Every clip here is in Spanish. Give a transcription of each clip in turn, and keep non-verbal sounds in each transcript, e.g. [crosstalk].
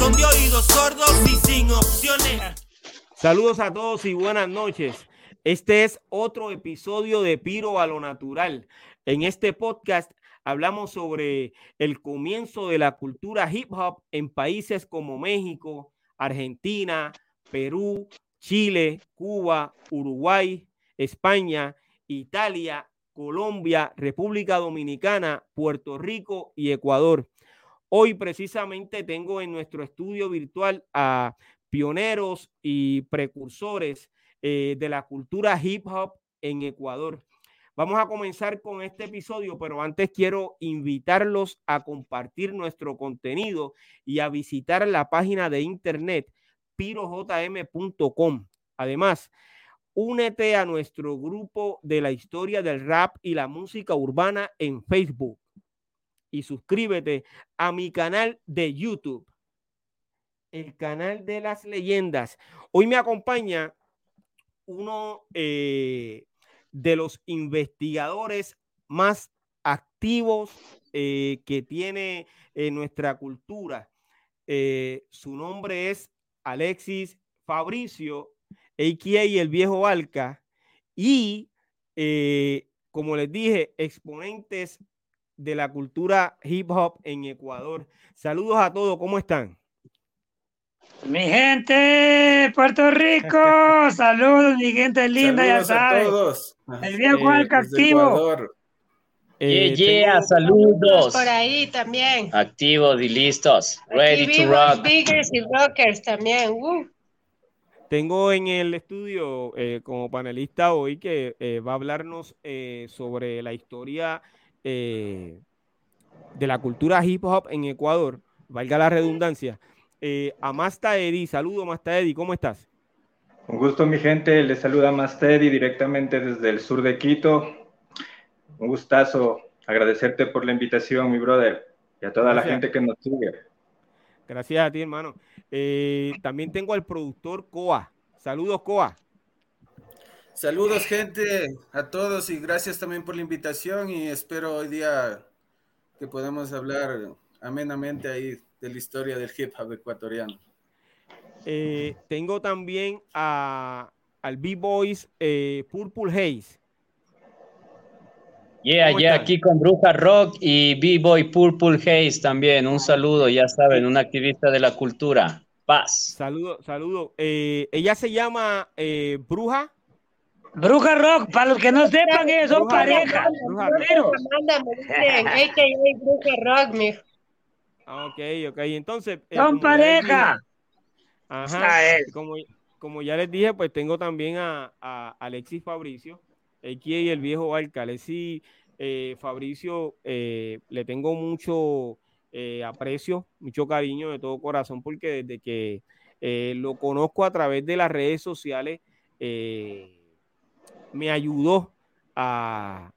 son de oídos sordos y sin opciones. Saludos a todos y buenas noches. Este es otro episodio de Piro a lo Natural. En este podcast hablamos sobre el comienzo de la cultura hip hop en países como México, Argentina, Perú, Chile, Cuba, Uruguay, España, Italia, Colombia, República Dominicana, Puerto Rico y Ecuador. Hoy precisamente tengo en nuestro estudio virtual a pioneros y precursores eh, de la cultura hip hop en Ecuador. Vamos a comenzar con este episodio, pero antes quiero invitarlos a compartir nuestro contenido y a visitar la página de internet pirojm.com. Además, únete a nuestro grupo de la historia del rap y la música urbana en Facebook y suscríbete a mi canal de YouTube el canal de las leyendas. Hoy me acompaña uno eh, de los investigadores más activos eh, que tiene en nuestra cultura. Eh, su nombre es Alexis Fabricio, a.k.a. el viejo Alca, y como les dije, exponentes de la cultura hip hop en Ecuador. Saludos a todos, ¿cómo están? Mi gente, Puerto Rico, [laughs] saludos, mi gente linda, ya sabes. todos. El viejo eh, activo. Eh, yeah, saludos. Por ahí también. Activos y listos. Ready to rock. Biggers y rockers también. Uh. Tengo en el estudio eh, como panelista hoy que eh, va a hablarnos sobre la historia de la cultura hip hop en Ecuador, valga la redundancia eh, a Masta Eddy. Saludo, Masta Eddy, ¿cómo estás? Un gusto, mi gente. Les saluda Masta Eddy directamente desde el sur de Quito. Un gustazo agradecerte por la invitación, mi brother, y a toda la gente que nos sigue. Gracias a ti, hermano. Eh, también tengo al productor Coa. Saludos, Coa. Saludos, gente, a todos y gracias también por la invitación y espero hoy día que podamos hablar amenamente ahí de la historia del hip hop ecuatoriano. Eh, tengo también a, al B-Boys eh, Purple Haze. Yeah, yeah, aquí con Bruja Rock y B-Boy Purple Haze también. Un saludo, ya saben, un activista de la cultura. Paz. Saludo, saludo. Eh, ella se llama Bruja. Bruja Rock, para los que no sepan, ellos son pareja. Bruja, [laughs] Bruja Rock, mijo. Ah, ok, ok. Entonces. Eh, ¡Son pareja! ajá. Como, como, ya les dije, pues tengo también a, Alexis Fabricio, aquí y el viejo Alca. Alexis eh, Fabricio, eh, le tengo mucho aprecio, mucho cariño de todo corazón, porque desde que lo conozco a través de las redes sociales, me ayudó a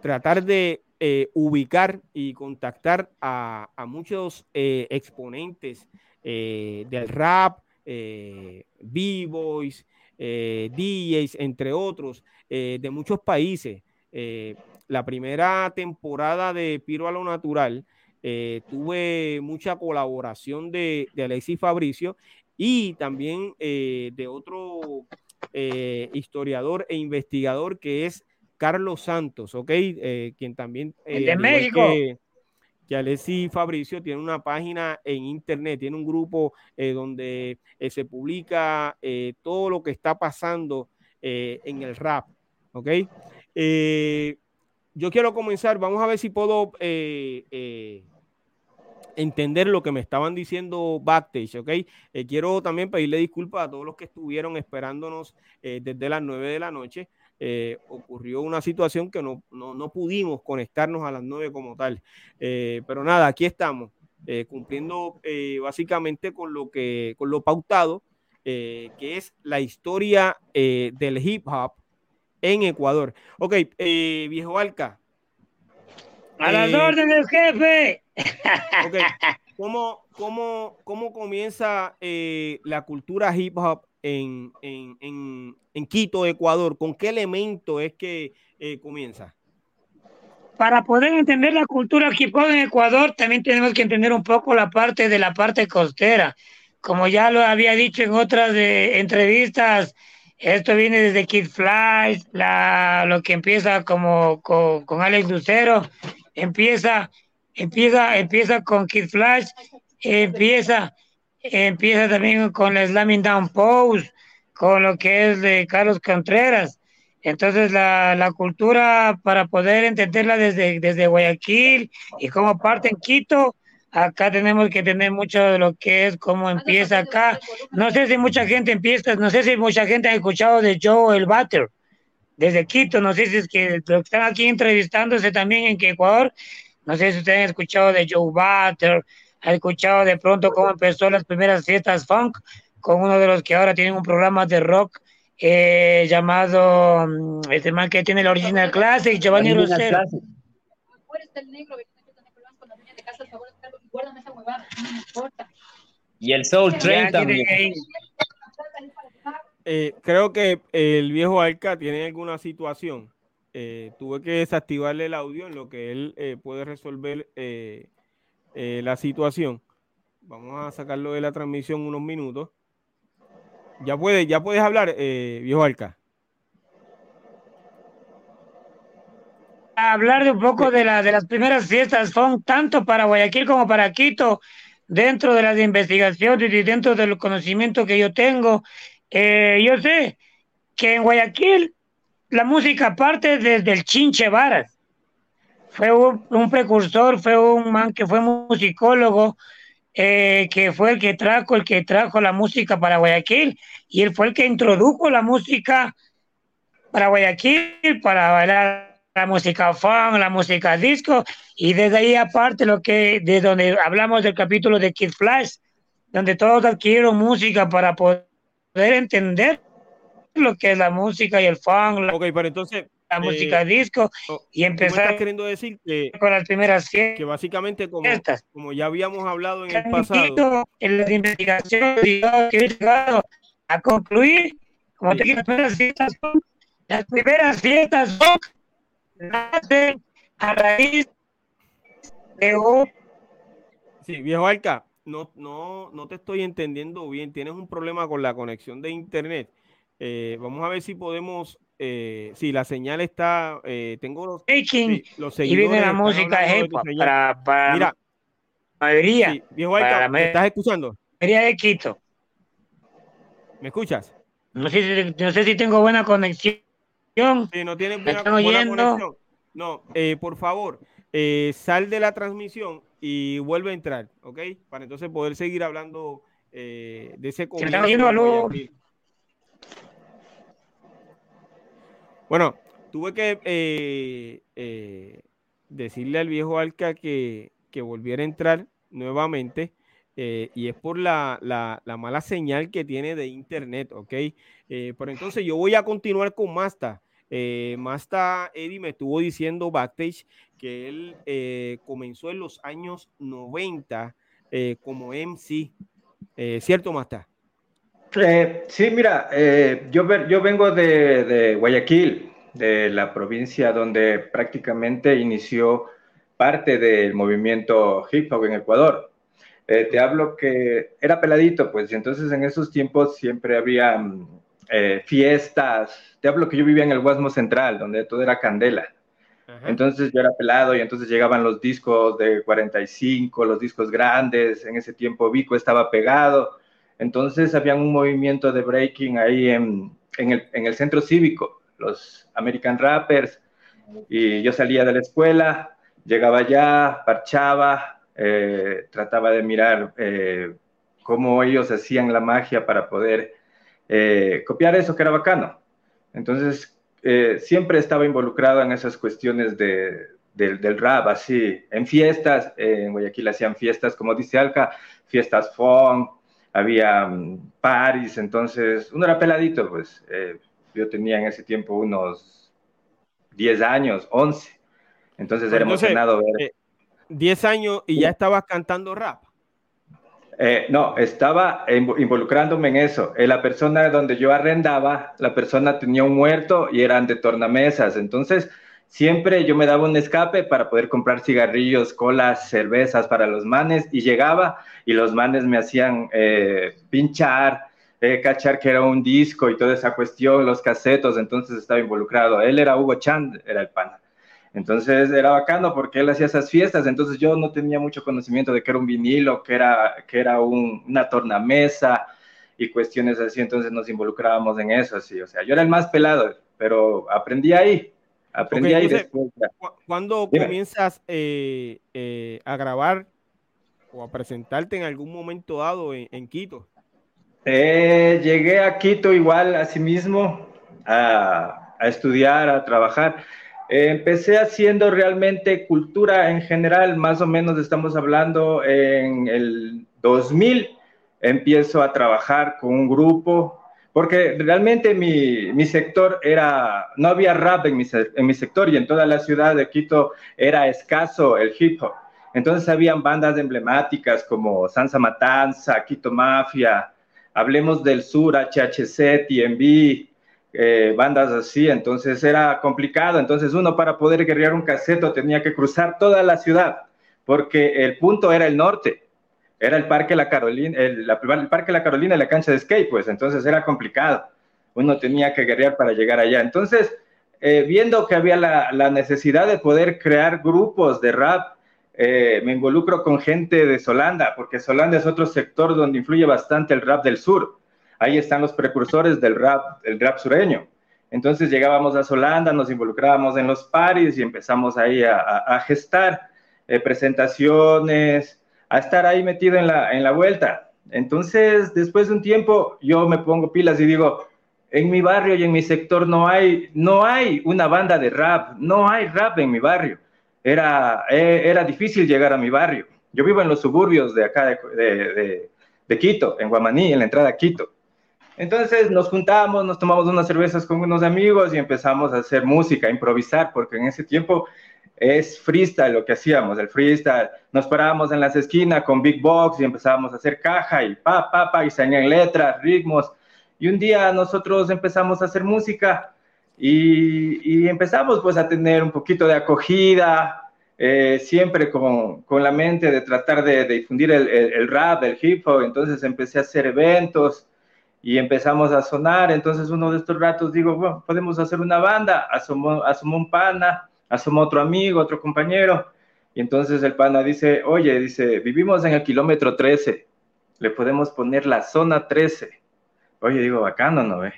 tratar de eh, ubicar y contactar a, muchos eh, exponentes eh, del rap, b-boys, DJs, entre otros, de muchos países. la primera temporada de Piro a lo Natural tuve mucha colaboración de, de Alexis Fabricio y también de otro historiador e investigador que es Carlos Santos, ¿ok? Eh, quien también... Eh, de México. Que, que Alessi Fabricio tiene una página en internet, tiene un grupo eh, donde se publica todo lo que está pasando en el rap, ¿ok? yo quiero comenzar, vamos a ver si puedo entender lo que me estaban diciendo backstage, ¿ok? quiero también pedirle disculpas a todos los que estuvieron esperándonos desde las 9 de la noche. Eh, ocurrió una situación que no, pudimos conectarnos a las nueve como tal. Eh, pero nada, aquí estamos, eh, cumpliendo básicamente con lo que, con lo pautado que es la historia del hip hop en Ecuador. Ok, viejo Alca. A las órdenes, jefe. Okay. ¿Cómo, cómo, cómo comienza la cultura hip hop en, en, en, Quito, Ecuador? ¿Con qué elemento es que comienza? para poder entender la cultura hip hop en Ecuador, también tenemos que entender un poco la parte de la parte costera. Como ya lo había dicho en otras de, entrevistas, esto viene desde Kid Flash, la, lo que empieza como con, con, Alex Lucero, empieza, empieza, empieza con Kid Flash, empieza, empieza también con la Slamming Down Pose, con lo que es de Carlos Contreras. Entonces la, la, cultura para poder entenderla desde, desde Guayaquil y cómo parte en Quito, acá tenemos que tener mucho de lo que es cómo empieza acá. No sé si mucha gente empieza, no sé si mucha gente ha escuchado de Joe el Butter desde Quito, no sé si es que están aquí entrevistándose también en Ecuador, no sé si ustedes han escuchado de Joe Butter, han escuchado de pronto cómo empezó las primeras fiestas funk con uno de los que ahora tienen un programa de rock eh, llamado mm, este man que tiene la original classic, Giovanni Rosero. Y el Soul Train también. Eh, creo que el viejo Alca tiene alguna situación. Eh, tuve que desactivarle el audio en lo que él eh, puede resolver la situación. Vamos a sacarlo de la transmisión unos minutos. Ya puedes, ya puedes hablar, viejo Alca. Hablar de un poco de, la, de las primeras fiestas son tanto para Guayaquil como para Quito, dentro de las investigaciones y dentro del conocimiento que yo tengo. Eh, yo sé que en Guayaquil la música parte desde el Chinche Varas. Fue un, un precursor, fue un man que fue musicólogo, eh, que fue el que trajo, el que trajo la música para Guayaquil, y él fue el que introdujo la música para Guayaquil, para bailar la música funk, la música disco, y desde ahí aparte lo que, de donde hablamos del capítulo de Kid Flash, donde todos adquirieron música para poder entender lo que es la música y el funk. La... Ok, pero entonces, la música disco y empezar queriendo decir que, con las primeras fiestas. que básicamente como, como ya habíamos hablado en el pasado en las investigaciones que he llegado a concluir como sí. te las primeras fiestas las primeras fiestas nacen a raíz de un sí viejo Alca no, no, no te estoy entendiendo bien tienes un problema con la conexión de internet eh, vamos a ver si podemos eh, si la señal está, eh, tengo los, sí, los y viene la música de para, para Mira, mayoría. Sí, viejo para ¿me estás escuchando? Mayoría de Quito. ¿Me escuchas? No sé, si, no sé si tengo buena conexión. Sí, no tienes buena, buena conexión. No, eh, por favor, sal de la transmisión y vuelve a entrar, ¿ok? Para entonces poder seguir hablando eh, de ese comienzo. Bueno, tuve que eh, eh, decirle al viejo Alca que, que volviera a entrar nuevamente eh, y es por la, la, la, mala señal que tiene de internet, ¿ok? Eh, pero entonces yo voy a continuar con Masta. Eh, Masta Eddie me estuvo diciendo backstage que él eh, comenzó en los años 90 eh, como MC. ¿Cierto, Masta? Eh, sí, mira, eh, yo, yo vengo de, de, Guayaquil, de la provincia donde prácticamente inició parte del movimiento hip hop en Ecuador. Eh, te hablo que era peladito, pues, y entonces en esos tiempos siempre había eh, fiestas. Te hablo que yo vivía en el Guasmo Central, donde todo era candela. Entonces yo era pelado y entonces llegaban los discos de 45, los discos grandes. En ese tiempo Vico estaba pegado entonces había un movimiento de breaking ahí en, en, el, en, el, centro cívico, los American Rappers, y yo salía de la escuela, llegaba allá, parchaba, eh, trataba de mirar eh, cómo ellos hacían la magia para poder eh, copiar eso que era bacano. Entonces, eh, siempre estaba involucrado en esas cuestiones de, del, del rap, así, en fiestas, en Guayaquil hacían fiestas, como dice Alca, fiestas funk, había um, paris, entonces uno era peladito, pues eh, yo tenía en ese tiempo unos 10 años, 11, entonces era emocionado ver. 10 años y ya estabas cantando rap. Eh, no, estaba involucrándome en eso. Eh, la persona donde yo arrendaba, la persona tenía un muerto y eran de tornamesas. Entonces, siempre yo me daba un escape para poder comprar cigarrillos, colas, cervezas para los manes y llegaba y los manes me hacían eh, pinchar, cachar que era un disco y toda esa cuestión, los casetos. Entonces estaba involucrado. Él era Hugo Chand, era el pana. Entonces era bacano porque él hacía esas fiestas, entonces yo no tenía mucho conocimiento de que era un vinilo, que era, que era una tornamesa y cuestiones así, entonces nos involucrábamos en eso, así, o sea, yo era el más pelado, pero aprendí ahí, aprendí ahí después. ¿Cuándo comienzas eh, eh, a grabar o a presentarte en algún momento dado en, Quito? Eh, llegué a Quito igual, así mismo, a, a estudiar, a trabajar empecé haciendo realmente cultura en general, más o menos estamos hablando en el 2000, empiezo a trabajar con un grupo, porque realmente mi, mi sector era, no había rap en mi, en mi sector y en toda la ciudad de Quito era escaso el hip hop. Entonces habían bandas emblemáticas como Sansa Matanza, Quito Mafia, Hablemos del Sur, HHC, TMB, eh, bandas así, entonces era complicado. Entonces uno para poder guerrear un caseto tenía que cruzar toda la ciudad, porque el punto era el norte, era el Parque La Carolina, el, Parque La Carolina y la cancha de skate, pues entonces era complicado. Uno tenía que guerrear para llegar allá. Entonces, eh, viendo que había la, necesidad de poder crear grupos de rap, eh, me involucro con gente de Solanda, porque Solanda es otro sector donde influye bastante el rap del sur ahí están los precursores del rap, el rap sureño. Entonces llegábamos a Solanda, nos involucrábamos en los paris y empezamos ahí a, gestar eh, presentaciones, a estar ahí metido en la, en la vuelta. Entonces, después de un tiempo, yo me pongo pilas y digo, en mi barrio y en mi sector no hay, no hay una banda de rap, no hay rap en mi barrio. Era, eh, era difícil llegar a mi barrio. Yo vivo en los suburbios de acá de, de, de Quito, en Guamaní, en la entrada a Quito. Entonces nos juntamos, nos tomamos unas cervezas con unos amigos y empezamos a hacer música, a improvisar, porque en ese tiempo es freestyle lo que hacíamos, el freestyle. Nos parábamos en las esquinas con Big Box y empezábamos a hacer caja y pa, pa, pa, y salían letras, ritmos. Y un día nosotros empezamos a hacer música y, empezamos pues a tener un poquito de acogida, eh, siempre con, la mente de tratar de, difundir el, el, rap, el hip hop. Entonces empecé a hacer eventos y empezamos a sonar. Entonces uno de estos ratos digo, bueno, podemos hacer una banda, asomó, asomó un pana, asomó otro amigo, otro compañero. Y entonces el pana dice, oye, dice, vivimos en el kilómetro 13, le podemos poner la zona 13. Oye, digo, bacano, ¿no ve?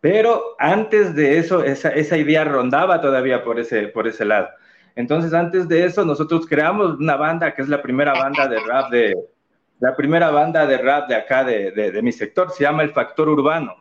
Pero antes de eso, esa, esa idea rondaba todavía por ese, por ese lado. Entonces, antes de eso, nosotros creamos una banda que es la primera banda de rap de, la primera banda de rap de acá, de, mi sector, se llama El Factor Urbano.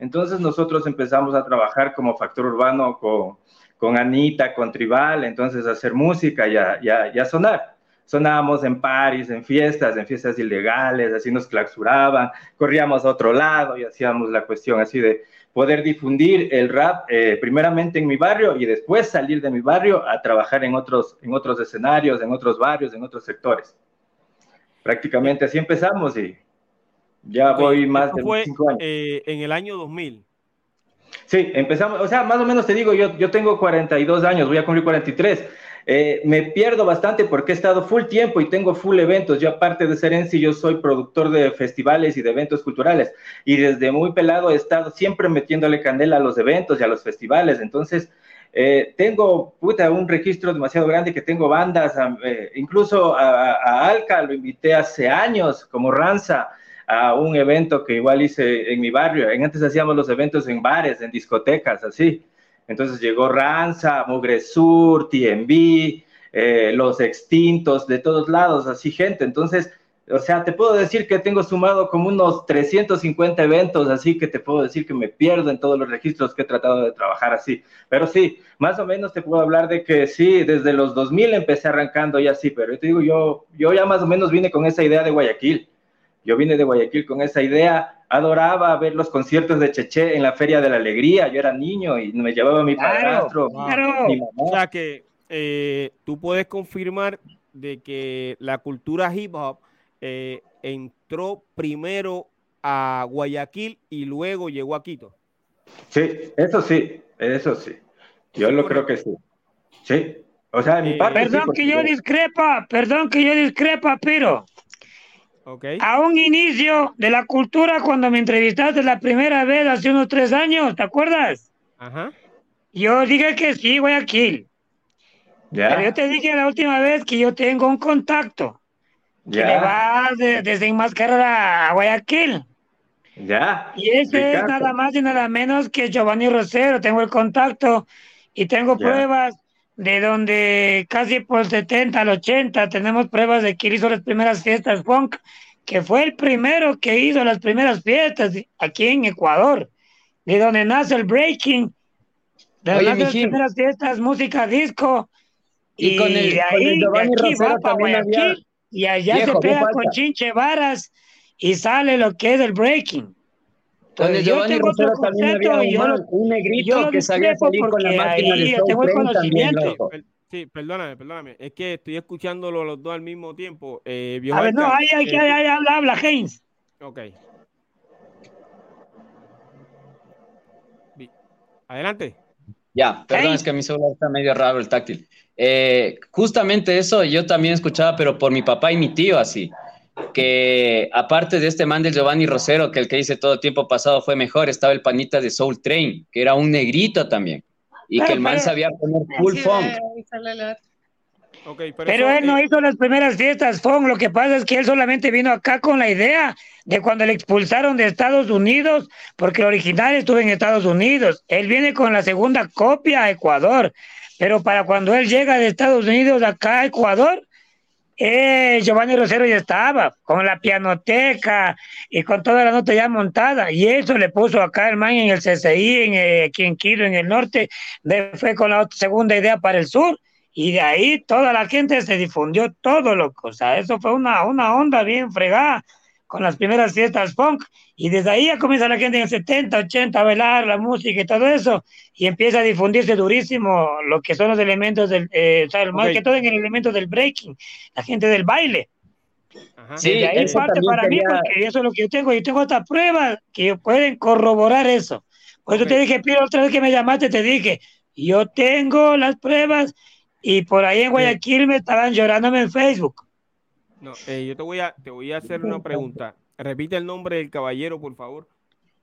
Entonces nosotros empezamos a trabajar como Factor Urbano con, con Anita, con Tribal, entonces a hacer música y a, sonar. Sonábamos en paris, en fiestas, en fiestas ilegales, así nos clausuraban, corríamos a otro lado y hacíamos la cuestión así de poder difundir el rap eh, primeramente en mi barrio y después salir de mi barrio a trabajar en otros, en otros escenarios, en otros barrios, en otros sectores prácticamente así empezamos y ya voy más de cinco años. Eh, en el año 2000. Sí, empezamos, o sea, más o menos te digo, yo, yo tengo 42 años, voy a cumplir 43. Eh, me pierdo bastante porque he estado full tiempo y tengo full eventos. Yo aparte de ser en sí, yo soy productor de festivales y de eventos culturales y desde muy pelado he estado siempre metiéndole candela a los eventos y a los festivales. Entonces, eh, tengo puta, un registro demasiado grande que tengo bandas, eh, incluso a, Alca lo invité hace años como Ranza a un evento que igual hice en mi barrio. En antes hacíamos los eventos en bares, en discotecas, así. Entonces llegó Ranza, Mugre Sur, TMB, eh, Los Extintos, de todos lados, así gente. Entonces, o sea, te puedo decir que tengo sumado como unos 350 eventos, así que te puedo decir que me pierdo en todos los registros que he tratado de trabajar así. Pero sí, más o menos te puedo hablar de que sí, desde los 2000 empecé arrancando ya así, pero yo te digo, yo, yo ya más o menos vine con esa idea de Guayaquil, Yo vine de Guayaquil con esa idea, adoraba ver los conciertos de Cheche en la Feria de la Alegría, yo era niño y me llevaba mi padrastro, mi mamá. O sea que eh, tú puedes confirmar de que la cultura hip hop eh, entró primero a Guayaquil y luego llegó a Quito. Sí, eso sí, eso sí. Yo lo creo que sí. Sí. O sea, mi eh, parte. Perdón que yo discrepa, perdón que yo discrepa, pero. Okay. A un inicio de la cultura, cuando me entrevistaste la primera vez hace unos tres años, ¿te acuerdas? Ajá. Yo dije que sí, Guayaquil. ¿Ya? Pero yo te dije la última vez que yo tengo un contacto que le va de, desenmascarar a Guayaquil. Ya. Y ese es nada más y nada menos que Giovanni Rosero. Tengo el contacto y tengo pruebas de donde casi por el 70 al 80 tenemos pruebas de que hizo las primeras fiestas funk, que fue el primero que hizo las primeras fiestas aquí en Ecuador, de donde nace el breaking, de donde nace las primeras fiestas, música disco, y, con el, de ahí, Giovanni Rosero también y allá se pega con Chinche Varas y sale lo que es el breaking. Donde Giovanni Rosero también había un, un negrito que sabía salir con la máquina de Soul también, Sí, perdóname, perdóname. Es que estoy escuchándolo los dos al mismo tiempo. Eh, a ver, no, ahí, ahí, ahí, ahí habla, habla, Haynes. Ok. Adelante. Ya, perdón, es que mi celular está medio raro el táctil. Eh, justamente eso yo también escuchaba, pero por mi papá y mi tío así. Que aparte de este man del Giovanni Rosero, que el que hice todo el tiempo pasado fue mejor, estaba el panita de Soul Train, que era un negrito también, y que el man sabía poner full funk. pero, él no hizo las primeras fiestas funk, lo que pasa es que él solamente vino acá con la idea de cuando le expulsaron de Estados Unidos, porque el original estuvo en Estados Unidos, él viene con la segunda copia a Ecuador, pero para cuando él llega de Estados Unidos acá a Ecuador, eh, Giovanni Rosero ya estaba con la pianoteca y con toda la nota ya montada. Y eso le puso acá el man en el CCI, en, eh, aquí en en el norte, de, fue con la segunda idea para el sur. Y de ahí toda la gente se difundió todo lo que, o sea, eso fue una, una onda bien fregada con las primeras fiestas funk y desde ahí ya comienza la gente en el 70, 80 a bailar la música y todo eso y empieza a difundirse durísimo lo que son los elementos del, eh, o sea, más que todo en el elemento del breaking, la gente del baile. Sí, y ahí parte para mí porque eso es lo que yo tengo, yo tengo estas pruebas que pueden corroborar eso. Por eso te dije, pero otra vez que me llamaste te dije, yo tengo las pruebas y por ahí en Guayaquil me estaban llorándome en Facebook. No, eh, yo te voy a te voy a hacer una pregunta. Repite el nombre del caballero, por favor.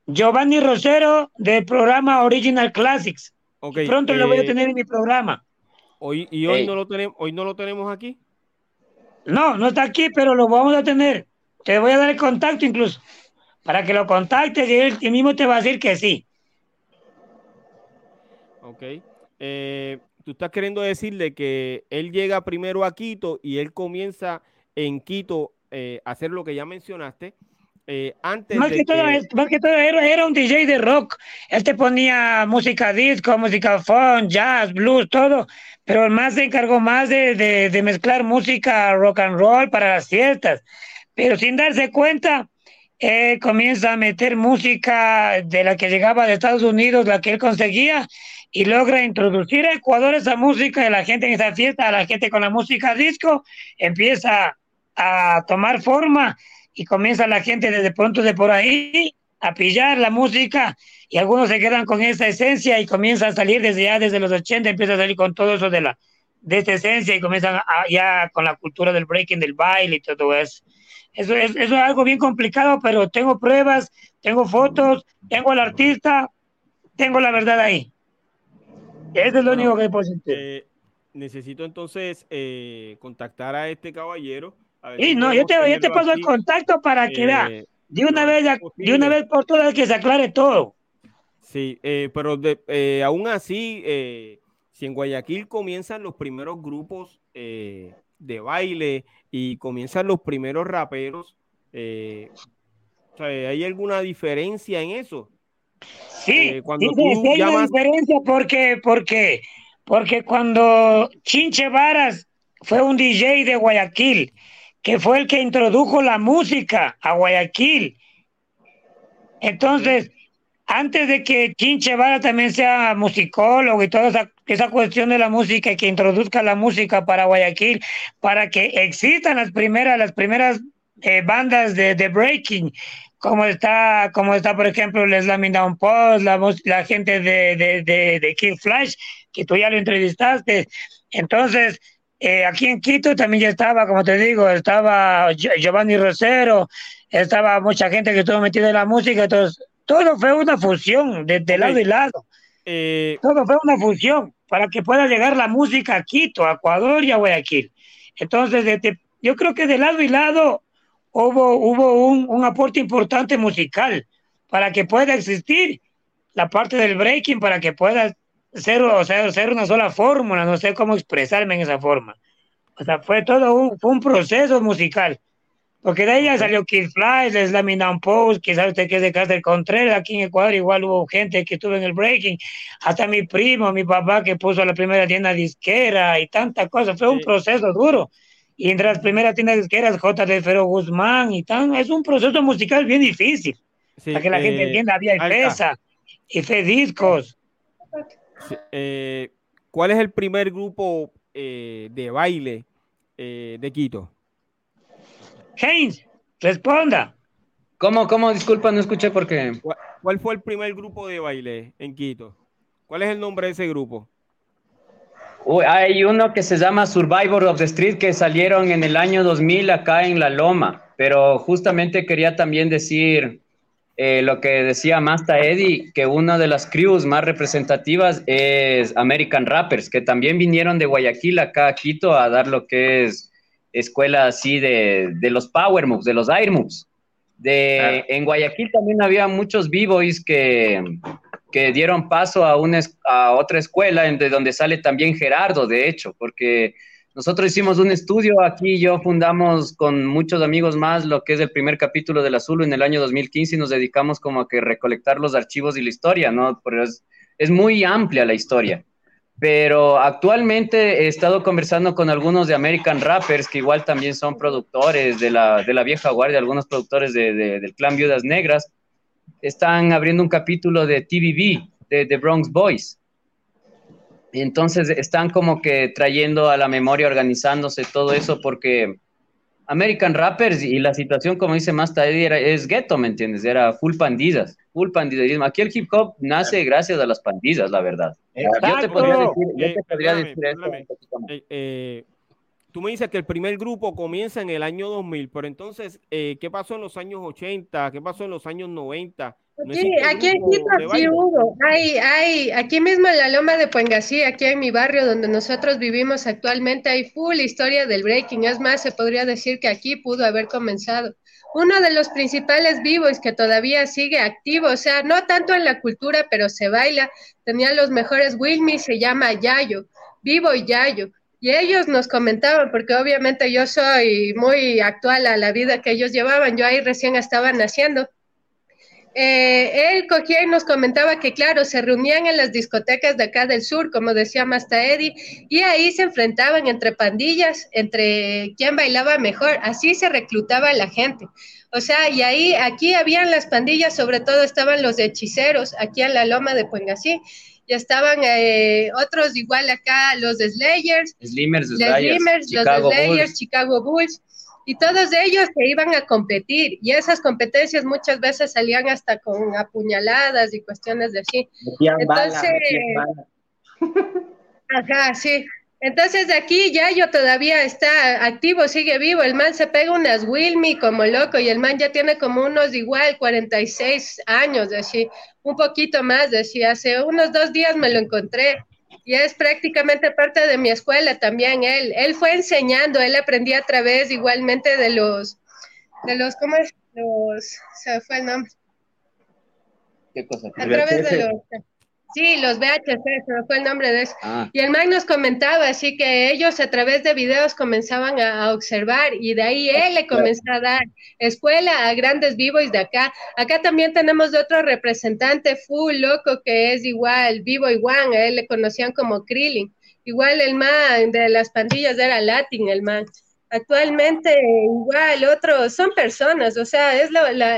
Giovanni Rosero del programa Original Classics. Okay, pronto lo voy a eh, tener en mi programa. Hoy, ¿Y hoy no, lo tenemos, hoy no lo tenemos aquí? No, no está aquí, pero lo vamos a tener. Te voy a dar el contacto incluso, para que lo contactes y él mismo te va a decir que sí. Ok. Eh, tú estás queriendo decirle que él llega primero a Quito y él comienza en Quito eh, hacer lo que ya mencionaste. Eh, antes más, que, todo, más que todo era, un DJ de rock. Él te ponía música disco, música funk, jazz, blues, todo. Pero más se encargó más de, de, mezclar música rock and roll para las fiestas. Pero sin darse cuenta, él comienza a meter música de la que llegaba de Estados Unidos, la que él conseguía, y logra introducir a Ecuador esa música de la gente en esa fiesta, a la gente con la música disco, empieza a tomar forma y comienza la gente desde pronto de por ahí a pillar la música y algunos se quedan con esa esencia y comienza a salir desde ya desde los 80 empieza a salir con todo eso de la de esta esencia y comienzan ya con la cultura del breaking del baile y todo eso. Eso es, eso es algo bien complicado pero tengo pruebas tengo fotos tengo al artista tengo la verdad ahí. Eso es lo único que puedo eh, necesito entonces eh, contactar a este caballero y no, yo te, yo te paso el contacto para que vea. Eh, de una, vez, de una vez por todas que se aclare todo. Sí, eh, pero de, eh, aún así, si en Guayaquil comienzan los primeros grupos de baile y comienzan los primeros raperos, ¿hay alguna diferencia en eso? Sí, cuando sí, sí, hay una diferencia porque, porque, porque cuando Chinche Varas fue un DJ de Guayaquil que fue el que introdujo la música a Guayaquil. Entonces, antes de que Chinche Vara también sea musicólogo y toda esa, cuestión de la música, que introduzca la música para Guayaquil, para que existan las primeras, las primeras eh, bandas de, breaking, como está, como está, por ejemplo, Les Lamin Down Post, la, gente de, de, de, de Kid Flash, que tú ya lo entrevistaste. Entonces, eh, aquí en Quito también ya estaba, como te digo, estaba Giovanni Rosero, estaba mucha gente que estuvo metida en la música, entonces todo fue una fusión, de, de lado y lado. Eh, todo fue una fusión para que pueda llegar la música a Quito, a Ecuador y a Guayaquil. Entonces, de, yo creo que de lado y lado hubo, hubo un, un, aporte importante musical para que pueda existir la parte del breaking, para que pueda ser, o sea, ser una sola fórmula, no sé cómo expresarme en esa forma. O sea, fue todo un, fue un proceso musical. Porque de ella salió Kid Fly, Les Laminam Post, que sabe usted que es de Cáceres Contreras, aquí en Ecuador igual hubo gente que estuvo en el breaking, hasta mi primo, mi papá que puso la primera tienda disquera y tantas cosas, fue un Sí. proceso duro. Y entre las primeras tiendas disqueras, J. de Fero Guzmán y tan, es un proceso musical bien difícil, sí, para que la gente eh, entienda, había Alta, FESA, y fe discos. Eh, ¿Cuál es el primer grupo eh, de baile eh, de Quito? Haynes, responda. ¿Cómo, cómo? Disculpa, no escuché porque... ¿Cuál, cuál fue el primer grupo de baile en Quito? ¿Cuál es el nombre de ese grupo? Uy, hay uno que se llama Survivor of the Street que salieron en el año 2000 acá en La Loma, pero justamente quería también decir eh, lo que decía Masta Eddie, que una de las crews más representativas es American Rappers, que también vinieron de Guayaquil acá a Quito a dar lo que es escuela así de, de los Power Moves, de los Air Moves. De. En Guayaquil también había muchos b-boys que, que dieron paso a, una, a otra escuela de donde sale también Gerardo, de hecho, porque nosotros hicimos un estudio aquí, yo fundamos con muchos amigos más lo que es el primer capítulo del Azul en el año 2015 y nos dedicamos como a que recolectar los archivos y la historia, ¿no? Pero es, muy amplia la historia. Pero actualmente he estado conversando con algunos de American Rappers que igual también son productores de la, de la vieja guardia, algunos productores de, de- del clan Viudas Negras. Están abriendo un capítulo de TVB, de The Bronx Boys. Entonces están como que trayendo a la memoria, organizándose todo eso, porque American Rappers y la situación, como dice Masta Eddie, era, es ghetto, ¿me entiendes? Era full pandillas, full pandillerismo. Aquí el hip hop nace gracias a las pandillas, la verdad. Yo te Exacto. podría decir, yo Eh, te podría perdóname, decir más. Eh, eh, tú me dices que el primer grupo comienza en el año 2000, pero entonces, eh, ¿qué pasó en los años 80? ¿Qué pasó en los años 90? ¿No Sí, existe aquí sí baile? hubo. Hay, hay, aquí mismo en la Loma de Puengasí, aquí en mi barrio donde nosotros vivimos actualmente, hay full historia del breaking. Es más, se podría decir que aquí pudo haber comenzado. Uno de los principales vivos que todavía sigue activo, o sea, no tanto en la cultura, pero se baila, tenía los mejores Wilmy, se llama Yayo, Vivo Yayo. Y ellos nos comentaban, porque obviamente yo soy muy actual a la vida que ellos llevaban, yo ahí recién estaba naciendo. Eh, él cogía y nos comentaba que, claro, se reunían en las discotecas de acá del sur, como decía Masta Eddie, y ahí se enfrentaban entre pandillas, entre quién bailaba mejor, así se reclutaba a la gente. O sea, y ahí, aquí habían las pandillas, sobre todo estaban los hechiceros, aquí en la loma de Puengasí, y estaban eh, otros igual acá, los Slayers, Slimmers, los Slayers, Slimmers, Chicago los Slayers, Bulls. Chicago Bulls, y todos ellos se iban a competir, y esas competencias muchas veces salían hasta con apuñaladas y cuestiones de así. Entonces- bala. [laughs] Ajá, sí. Entonces aquí Yayo todavía está activo, sigue vivo. El man se pega unas Wilmy como loco y el man ya tiene como unos igual 46 años, así, un poquito más, así. Hace unos dos días me lo encontré y es prácticamente parte de mi escuela también. Él, él fue enseñando, él aprendía a través igualmente de los, de los, ¿cómo es? Los, se fue el nombre. ¿Qué cosa? A través de los, sí, los se me fue el nombre de eso. Ah, Y el man nos comentaba, así que ellos a través de videos comenzaban a, a observar y de ahí él le comenzó a dar escuela a grandes b-boys de acá. Acá también tenemos otro representante full loco que es igual, B-Boy One, a él le conocían como Krillin. Igual el man de las pandillas era Latin, el man. Actualmente igual, otros son personas, o sea, es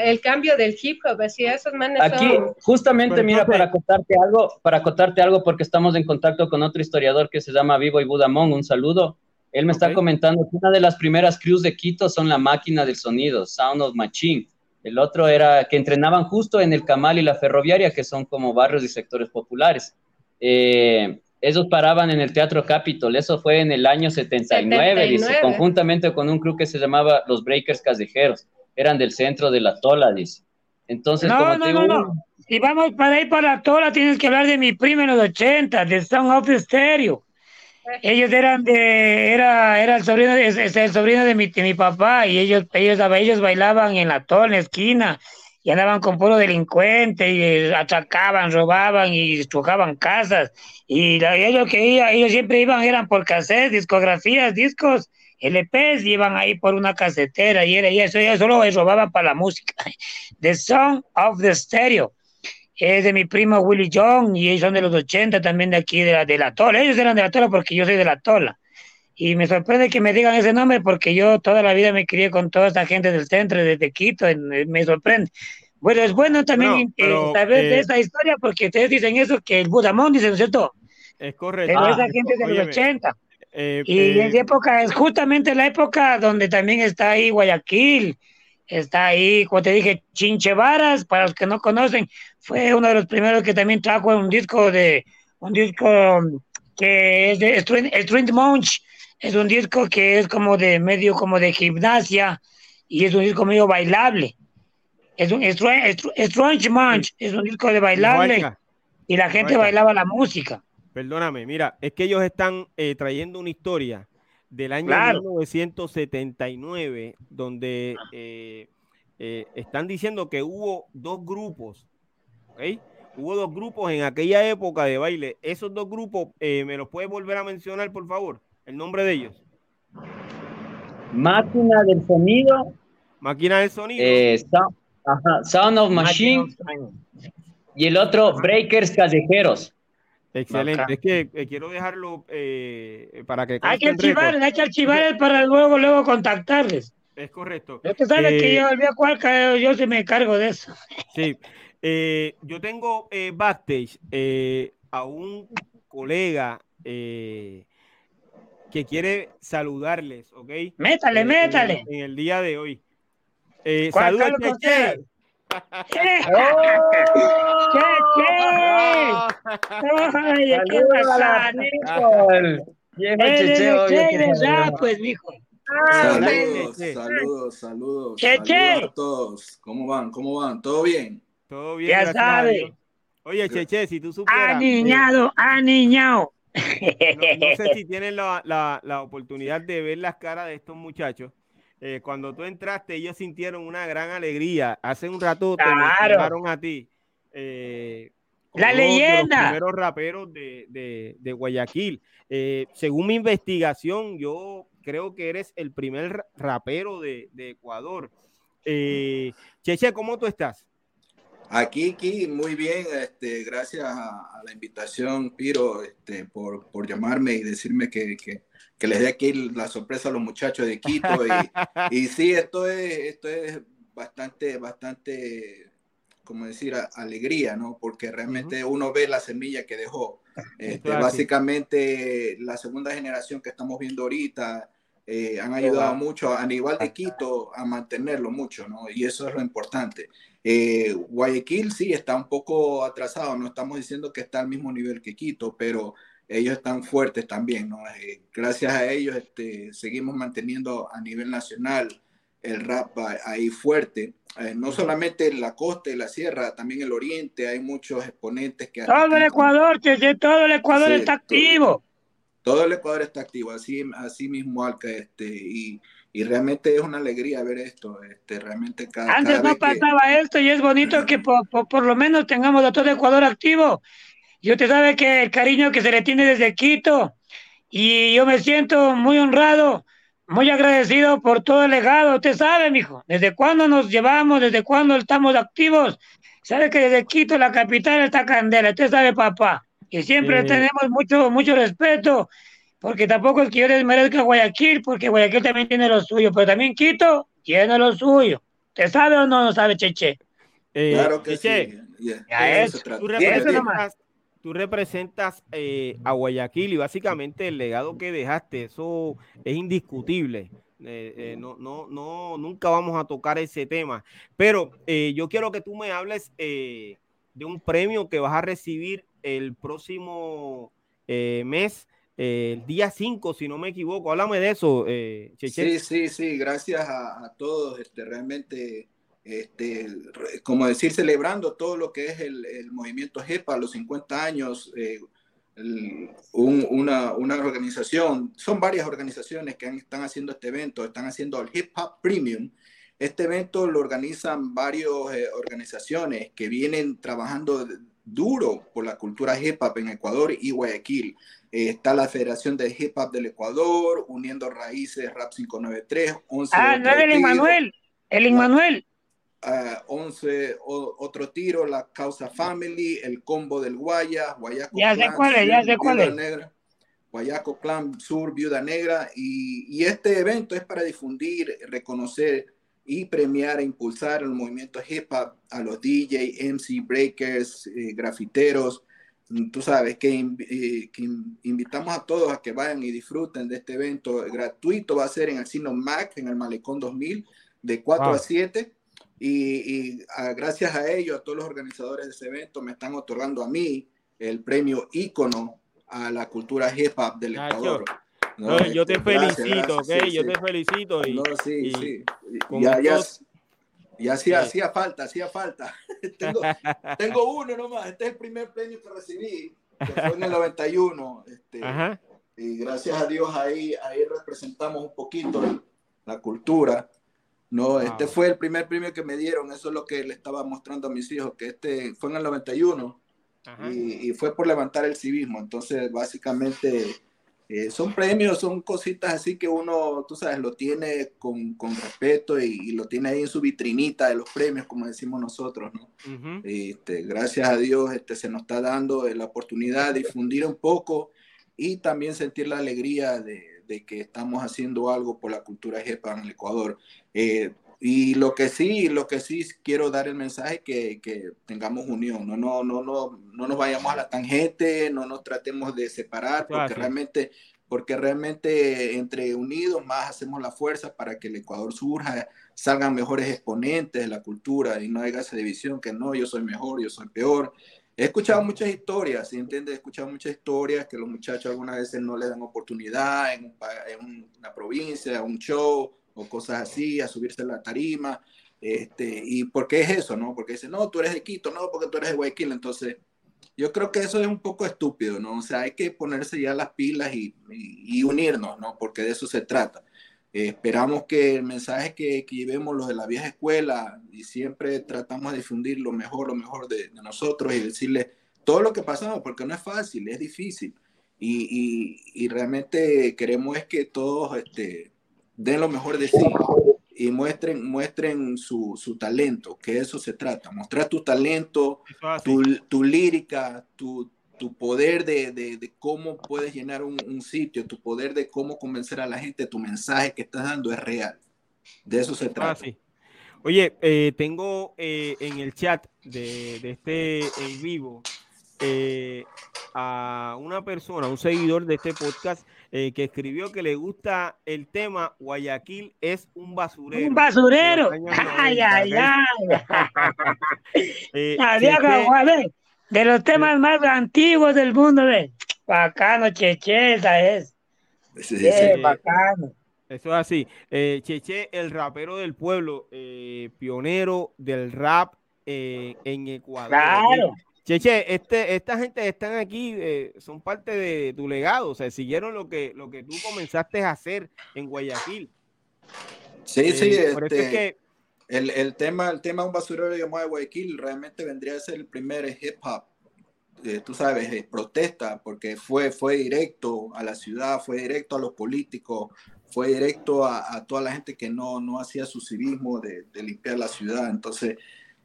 el cambio del hip hop, así esos manes Aquí, justamente, mira, para contarte algo, para contarte algo, porque estamos en contacto con otro historiador que se llama Vivo y Budamón, un saludo. Él me está comentando que una de las primeras crews de Quito son la máquina del sonido, Sound of Machine. El otro era que entrenaban justo en el Camal y la Ferroviaria, que son como barrios y sectores populares. Eh, ellos paraban en el Teatro Capitol, eso fue en el año 79, dice, conjuntamente con un club que se llamaba Los Breakers Callejeros, eran del centro de la Tola, dice. Entonces, no, como no, no, no, si vamos para ahí para la Tola, tienes que hablar de mi primo en los 80, de Sound of the Stereo. Ellos eran de, era, era el sobrino, es, el sobrino de mi, de mi papá, y ellos, ellos, ellos bailaban en la Tola, en la esquina, y andaban con puro delincuente y atracaban, robaban y estrujaban casas. Y ellos que iban, ellos siempre iban, eran por cassette, discografías, discos, LPs, iban ahí por una casetera y, eso, ellos solo robaban para la música. The Song of the Stereo. Es de mi primo Willy John y ellos son de los 80 también de aquí, de la, de la Tola. Ellos eran de la Tola porque yo soy de la Tola. Y me sorprende que me digan ese nombre porque yo toda la vida me crié con toda esta gente del centro, desde Quito, me sorprende. Bueno, es bueno también eh, saber de eh, esa historia porque ustedes dicen eso, que el Budamón dice, ¿no es cierto? Es correcto. Pero esa gente de los 80. Eh, y en época, es justamente la época donde también está ahí Guayaquil, está ahí, como te dije, Chinchevaras, para los que no conocen, fue uno de los primeros que también trajo un disco de, un disco que es de Street Munch, es un disco que es como de medio como de gimnasia y es un disco medio bailable. Es un Strange Munch, es un disco de bailable y la gente bailaba la música. Perdóname, mira, es que ellos están eh, trayendo una historia del año 1979 donde eh, eh, están diciendo que hubo dos grupos, ¿ok? Hubo dos grupos en aquella época de baile. Esos dos grupos, ¿me los puedes volver a mencionar, por favor? El nombre de ellos. Máquina del sonido. Máquina del sonido. Eh, sound, of Machine. Y el otro, Breakers Callejeros. Excelente. Es que eh, quiero dejarlo eh, para que. Hay que archivar, hay que archivar para luego, luego contactarles. Es correcto. Usted sabe que yo, el cual yo se me cargo de eso. Sí. yo tengo backstage a un colega que quiere saludarles, ¿ok? Métale, eh, métale. En, el día de hoy. Eh, saludos, Cheche. ¡Che! ¡Che, che! ¡Che, pues, mijo! Saludos, saludos, saludos. Cheche. a todos. ¿Cómo van? ¿Cómo van? ¿Todo bien? Todo bien. Ya sabe. Oye, Cheche, si tú supieras. Aniñado, aniñado. No, sé si [laughs] tienen la, oportunidad de ver las caras de estos muchachos. Eh, cuando tú entraste, ellos sintieron una gran alegría. Hace un rato te mencionaron a ti. Eh, la leyenda. los primeros raperos de, Guayaquil. Eh, según mi investigación, yo creo que eres el primer rapero de, Ecuador. Cheche, ¿cómo tú estás? Aquí, aquí, muy bien, este, gracias a, la invitación, Piro, este, por, por llamarme y decirme que, que, que, les dé aquí la sorpresa a los muchachos de Quito. Y, y sí, esto es, esto es bastante, bastante, como decir, alegría, ¿no? Porque realmente uno ve la semilla que dejó. Este, básicamente, la segunda generación que estamos viendo ahorita, eh, han ayudado mucho a nivel de Quito a mantenerlo mucho, ¿no? Y eso es lo importante. Eh, Guayaquil sí está un poco atrasado, no estamos diciendo que está al mismo nivel que Quito, pero ellos están fuertes también, ¿no? Eh, gracias a ellos este, seguimos manteniendo a nivel nacional el rap ahí fuerte. Eh, no solamente en la costa y la sierra, también el oriente, hay muchos exponentes que... Todo el Ecuador, que todo el Ecuador está activo. Todo, el Ecuador está activo, así, así mismo, Alca, este, y y realmente es una alegría ver esto, este, realmente cada, Antes no pasaba esto y es bonito que por, por, lo menos tengamos a todo Ecuador activo. Y usted sabe que el cariño que se le tiene desde Quito y yo me siento muy honrado, muy agradecido por todo el legado. Usted sabe, mijo, desde cuándo nos llevamos, desde cuándo estamos activos. Sabe que desde Quito, la capital, está candela. Usted sabe, papá. Y siempre tenemos mucho, mucho respeto porque tampoco es que yo desmerezca Guayaquil, porque Guayaquil también tiene lo suyo, pero también Quito tiene lo suyo. ¿Te sabe o no, no sabe, Cheche? Eh, Claro que Cheche, sí. Ya es. eso tú representas, tú representas eh, a Guayaquil y básicamente el legado que dejaste, eso es indiscutible. Eh, eh, no, no, no, nunca vamos a tocar ese tema. Pero eh, yo quiero que tú me hables eh, de un premio que vas a recibir el próximo eh, mes, eh, el día 5, si no me equivoco. Háblame de eso, eh, Cheche. Sí, sí, sí, gracias a, todos, este, realmente, este, como decir, celebrando todo lo que es el, el movimiento JEPA, los 50 años, eh, una, una organización, son varias organizaciones que están haciendo este evento, están haciendo el Hip Hop Premium. Este evento lo organizan varias organizaciones que vienen trabajando duro por la cultura hip hop en Ecuador y Guayaquil. Eh, está la Federación de Hip Hop del Ecuador, Uniendo Raíces, Rap 593, 11 Ah, no es el Immanuel, el Immanuel. ah, 11 o- Otro Tiro, La Causa Family, El Combo del Guaya, Guayaco Ya sé Clan, cuál es, ya Sur, sé cuál Viuda es. Negra, Guayaco Clan Sur, Viuda Negra, y, y este evento es para difundir, reconocer y premiar e impulsar el movimiento hip hop a los DJ, MC, breakers, eh, grafiteros. Mm, Tú sabes que, eh, que invitamos a todos a que vayan y disfruten de este evento gratuito. Va a ser en el Sino Mac, en el Malecón 2000, de 4 Wow. a 7. Y, y, ah, gracias a ellos, a todos los organizadores de ese evento, me están otorgando a mí el premio ícono a la cultura hip hop del Nacho, Ecuador. No, yo te este, gracias, felicito, gracias, ¿ok? sí, yo sí. te felicito. Y, No, sí, y sí. Ya, hacía, Sí. hacía falta, hacía falta. [laughs] tengo, [laughs] tengo uno nomás. Este es el primer premio que recibí, que fue en el 91. Este, Ajá. y gracias a Dios ahí, ahí representamos un poquito la cultura. No, este Wow. fue el primer premio que me dieron. Eso es lo que le estaba mostrando a mis hijos, que este fue en el 91 Ajá. y, y fue por levantar el civismo. Entonces, básicamente, eh, son premios, son cositas así que uno, tú sabes, lo tiene con, con respeto y, y lo tiene ahí en su vitrinita de los premios, como decimos nosotros, ¿no? Este, gracias a Dios este, se nos está dando la oportunidad de difundir un poco y también sentir la alegría de, de que estamos haciendo algo por la cultura jepa en el Ecuador. Eh, y lo que sí, lo que sí quiero dar el mensaje que, que tengamos unión, no, no, no, no, no nos vayamos a la tangente, no nos tratemos de separar, porque realmente, porque realmente entre unidos más hacemos la fuerza para que el Ecuador surja, salgan mejores exponentes de la cultura y no haya esa división que no, yo soy mejor, yo soy peor. He escuchado muchas historias, ¿sí entiendes? He escuchado muchas historias que los muchachos algunas veces no le dan oportunidad en, un en una provincia, un show o cosas así, a subirse a la tarima. Este, ¿Y por qué es eso? no? Porque dicen, no, tú eres de Quito, no, porque tú eres de Guayaquil. Entonces, yo creo que eso es un poco estúpido, ¿no? O sea, hay que ponerse ya las pilas y, y- y unirnos, ¿no? Porque de eso se trata. Eh, esperamos que el mensaje que, que llevemos los de la vieja escuela y siempre tratamos de difundir lo mejor, lo mejor de, de nosotros y decirles todo lo que pasamos, porque no es fácil, es difícil. Y- y realmente queremos es que todos este, den lo mejor de sí y muestren, muestren su, su talento, que eso se trata, mostrar tu talento, tu, tu lírica, tu, tu poder de, de, de cómo puedes llenar un, un sitio, tu poder de cómo convencer a la gente, tu mensaje que estás dando es real. De eso se trata. así. Oye, eh, tengo eh, en el chat de, de este en vivo eh, a una persona, un seguidor de este podcast, eh, que escribió que le gusta el tema Guayaquil es un basurero. Un basurero. Ay, 90, ay, ay. [laughs] Eh, De los temas más antiguos del mundo, ve. Bacano, Cheche, esa es. Sí, sí, sí. bacano. Eso es así. Eh, Cheche, el rapero del pueblo, eh, pionero del rap eh, en Ecuador. Claro. Cheche, este, esta gente están aquí eh, son parte de tu legado, o sea, siguieron lo que, lo que tú comenzaste a hacer en Guayaquil. Sí, sí, Eh, por eso es este, que el, el tema, el tema de un basurero llamado Guayaquil realmente vendría a ser el primer hip hop, eh, tú sabes, eh, protesta, porque fue, fue directo a la ciudad, fue directo a los políticos, fue directo a, a toda la gente que no, no hacía su civismo de, de limpiar la ciudad. Entonces,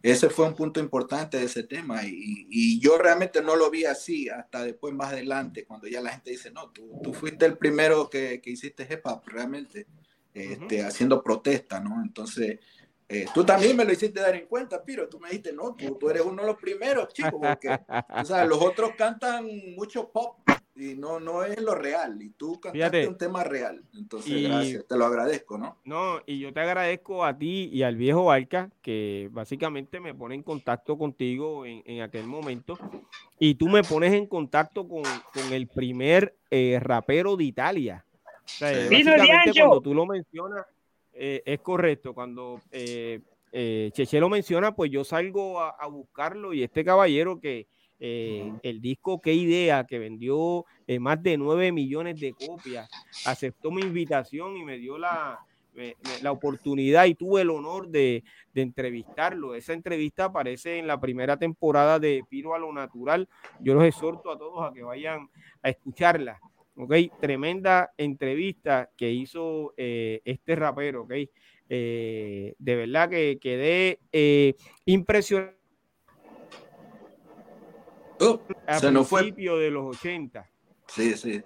ese fue un punto importante de ese tema y, y, yo realmente no lo vi así hasta después más adelante, cuando ya la gente dice, no, tú, tú fuiste el primero que, que hiciste hip hop realmente, este, haciendo protesta, ¿no? Entonces, eh, tú también me lo hiciste dar en cuenta, Piro, tú me dijiste, no, tú, tú eres uno de los primeros, chicos, porque, o sea, los otros cantan mucho pop y no, no es lo real. Y tú cantaste un tema real. Entonces, gracias, te lo agradezco, ¿no? No, y yo te agradezco a ti y al viejo Barca, que básicamente me pone en contacto contigo en, en aquel momento. Y tú me pones en contacto con, con el primer eh, rapero de Italia. O sea, cuando tú lo mencionas, eh, es correcto. Cuando eh, Cheche lo menciona, pues yo salgo a, a buscarlo y este caballero que eh, el disco Qué Idea, que vendió eh, más de 9 millones de copias, aceptó mi invitación y me dio la, la oportunidad y tuve el honor de, entrevistarlo. Esa entrevista aparece en la primera temporada de Piro a lo Natural. Yo los exhorto a todos a que vayan a escucharla. ¿ok? Tremenda entrevista que hizo eh, este rapero, ¿ok? de verdad que quedé impresionado Oh, a se principio de los 80. Sí, sí.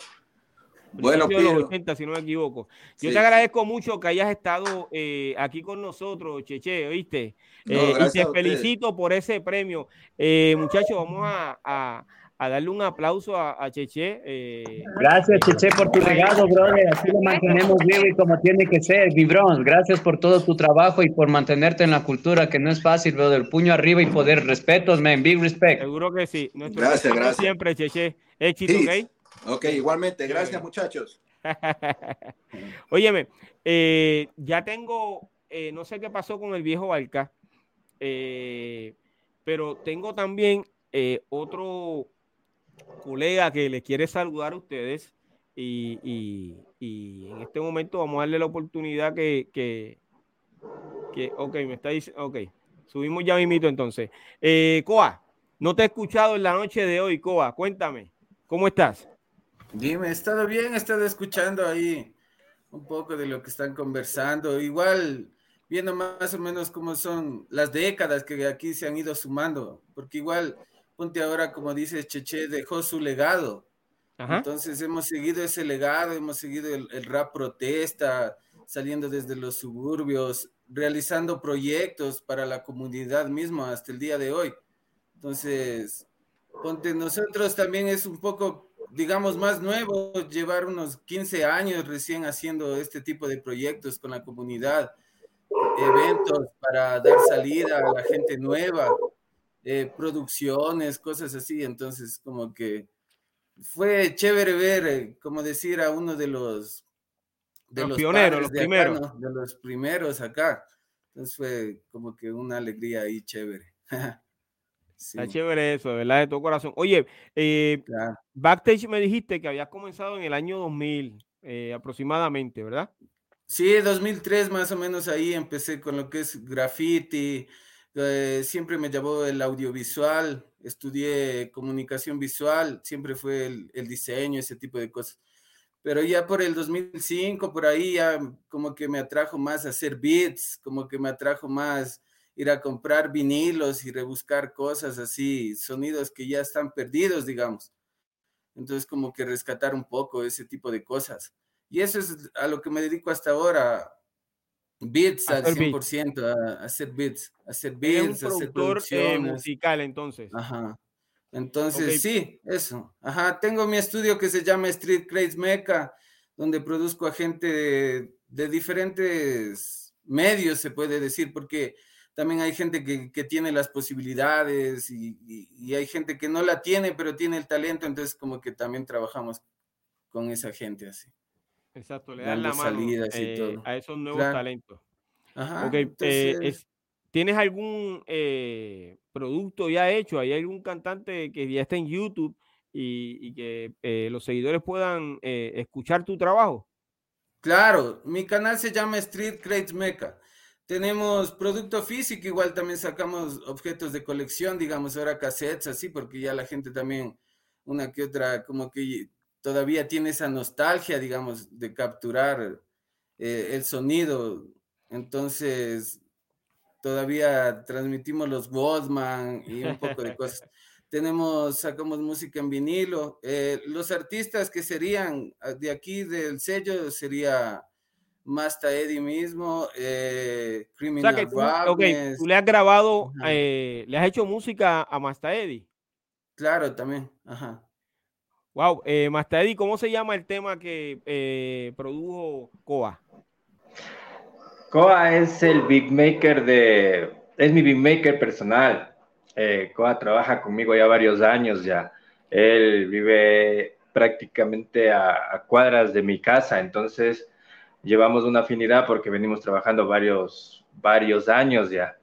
Bueno, de los 80, si no me equivoco. Yo te agradezco mucho que hayas estado eh, aquí con nosotros, Cheche, ¿oíste? Eh, y te felicito por ese premio. Eh, muchachos, vamos a a darle un aplauso a, Cheche. Eh, gracias, Cheche, por tu regalo, brother. Así lo mantenemos vivo y como tiene que ser. Vibrón, gracias por todo tu trabajo y por mantenerte en la cultura, que no es fácil, brother. Puño arriba y poder. Respetos, man. Big respect. Seguro que sí. gracias, gracias. Siempre, Cheche. Éxito, ¿ok? Ok, igualmente. Gracias, muchachos. [laughs] Óyeme, eh, ya tengo, eh, no sé qué pasó con el viejo Balca, pero tengo también otro, colega que le quiere saludar a ustedes y, en este momento vamos a darle la oportunidad que, que, ok, me está diciendo, ok, subimos ya mito entonces. Eh, Coa, no te he escuchado en la noche de hoy, Coa, cuéntame, ¿cómo estás? Dime, he estado bien, he estado escuchando ahí un poco de lo que están conversando, igual viendo más o menos cómo son las décadas que aquí se han ido sumando, porque igual Ponte ahora, como dice Cheche, dejó su legado. Entonces hemos seguido ese legado, hemos seguido el, rap protesta, saliendo desde los suburbios, realizando proyectos para la comunidad misma hasta el día de hoy. Entonces, ponte, nosotros también es un poco, digamos, más nuevo, llevar unos 15 años recién haciendo este tipo de proyectos con la comunidad, eventos para dar salida a la gente nueva, eh, producciones, cosas así. Entonces, como que fue chévere ver, eh, como decir, a uno de los, de los, pioneros, los primeros. De los primeros acá. Entonces fue como que una alegría ahí chévere. [laughs] Está chévere eso, ¿verdad? De todo corazón. Oye, eh, Backstage me dijiste que habías comenzado en el año 2000 aproximadamente, ¿verdad? Sí, 2003 más o menos ahí empecé con lo que es graffiti, eh, siempre me llamó el audiovisual, estudié comunicación visual, siempre fue el, diseño, ese tipo de cosas. Pero ya por el 2005, por ahí ya como que me atrajo más hacer beats, como que me atrajo más ir a comprar vinilos y rebuscar cosas así, sonidos que ya están perdidos, digamos. Entonces como que rescatar un poco ese tipo de cosas. Y eso es a lo que me dedico hasta ahora, Beats al 100%, a, hacer beats, hacer beats, hacer eh, producciones. musical entonces. Ajá. Entonces, sí, eso. Ajá, tengo mi estudio que se llama Street Craze Mecha, donde produzco a gente de, diferentes medios, se puede decir, porque también hay gente que, tiene las posibilidades y, hay gente que no la tiene, pero tiene el talento, entonces como que también trabajamos con esa gente así. Exacto, le dan la mano eh, a esos nuevos talentos. Ajá, eh, ¿Tienes algún eh, producto ya hecho? ¿Hay algún cantante que ya está en YouTube y, que los seguidores puedan escuchar tu trabajo? Claro, mi canal se llama Street Crates Mecha. Tenemos producto físico, igual también sacamos objetos de colección, digamos ahora cassettes, así, porque ya la gente también, una que otra, como que todavía tiene esa nostalgia, digamos, de capturar eh, el sonido. Entonces, todavía transmitimos los Walkman y un poco de cosas. [laughs] Tenemos, sacamos música en vinilo. Eh, los artistas que serían ah, de aquí del sello sería Masta Eddie mismo, eh, Criminal o tú, le has grabado, eh, le has hecho música a Masta Eddie. Claro, también. Ajá. Wow, eh, Masta Eddie, ¿cómo se llama el tema que eh, produjo Coa? Coa es el big maker de, es mi big maker personal. Eh, Coa trabaja conmigo ya varios años ya. Él vive prácticamente a, cuadras de mi casa, entonces llevamos una afinidad porque venimos trabajando varios, varios años ya.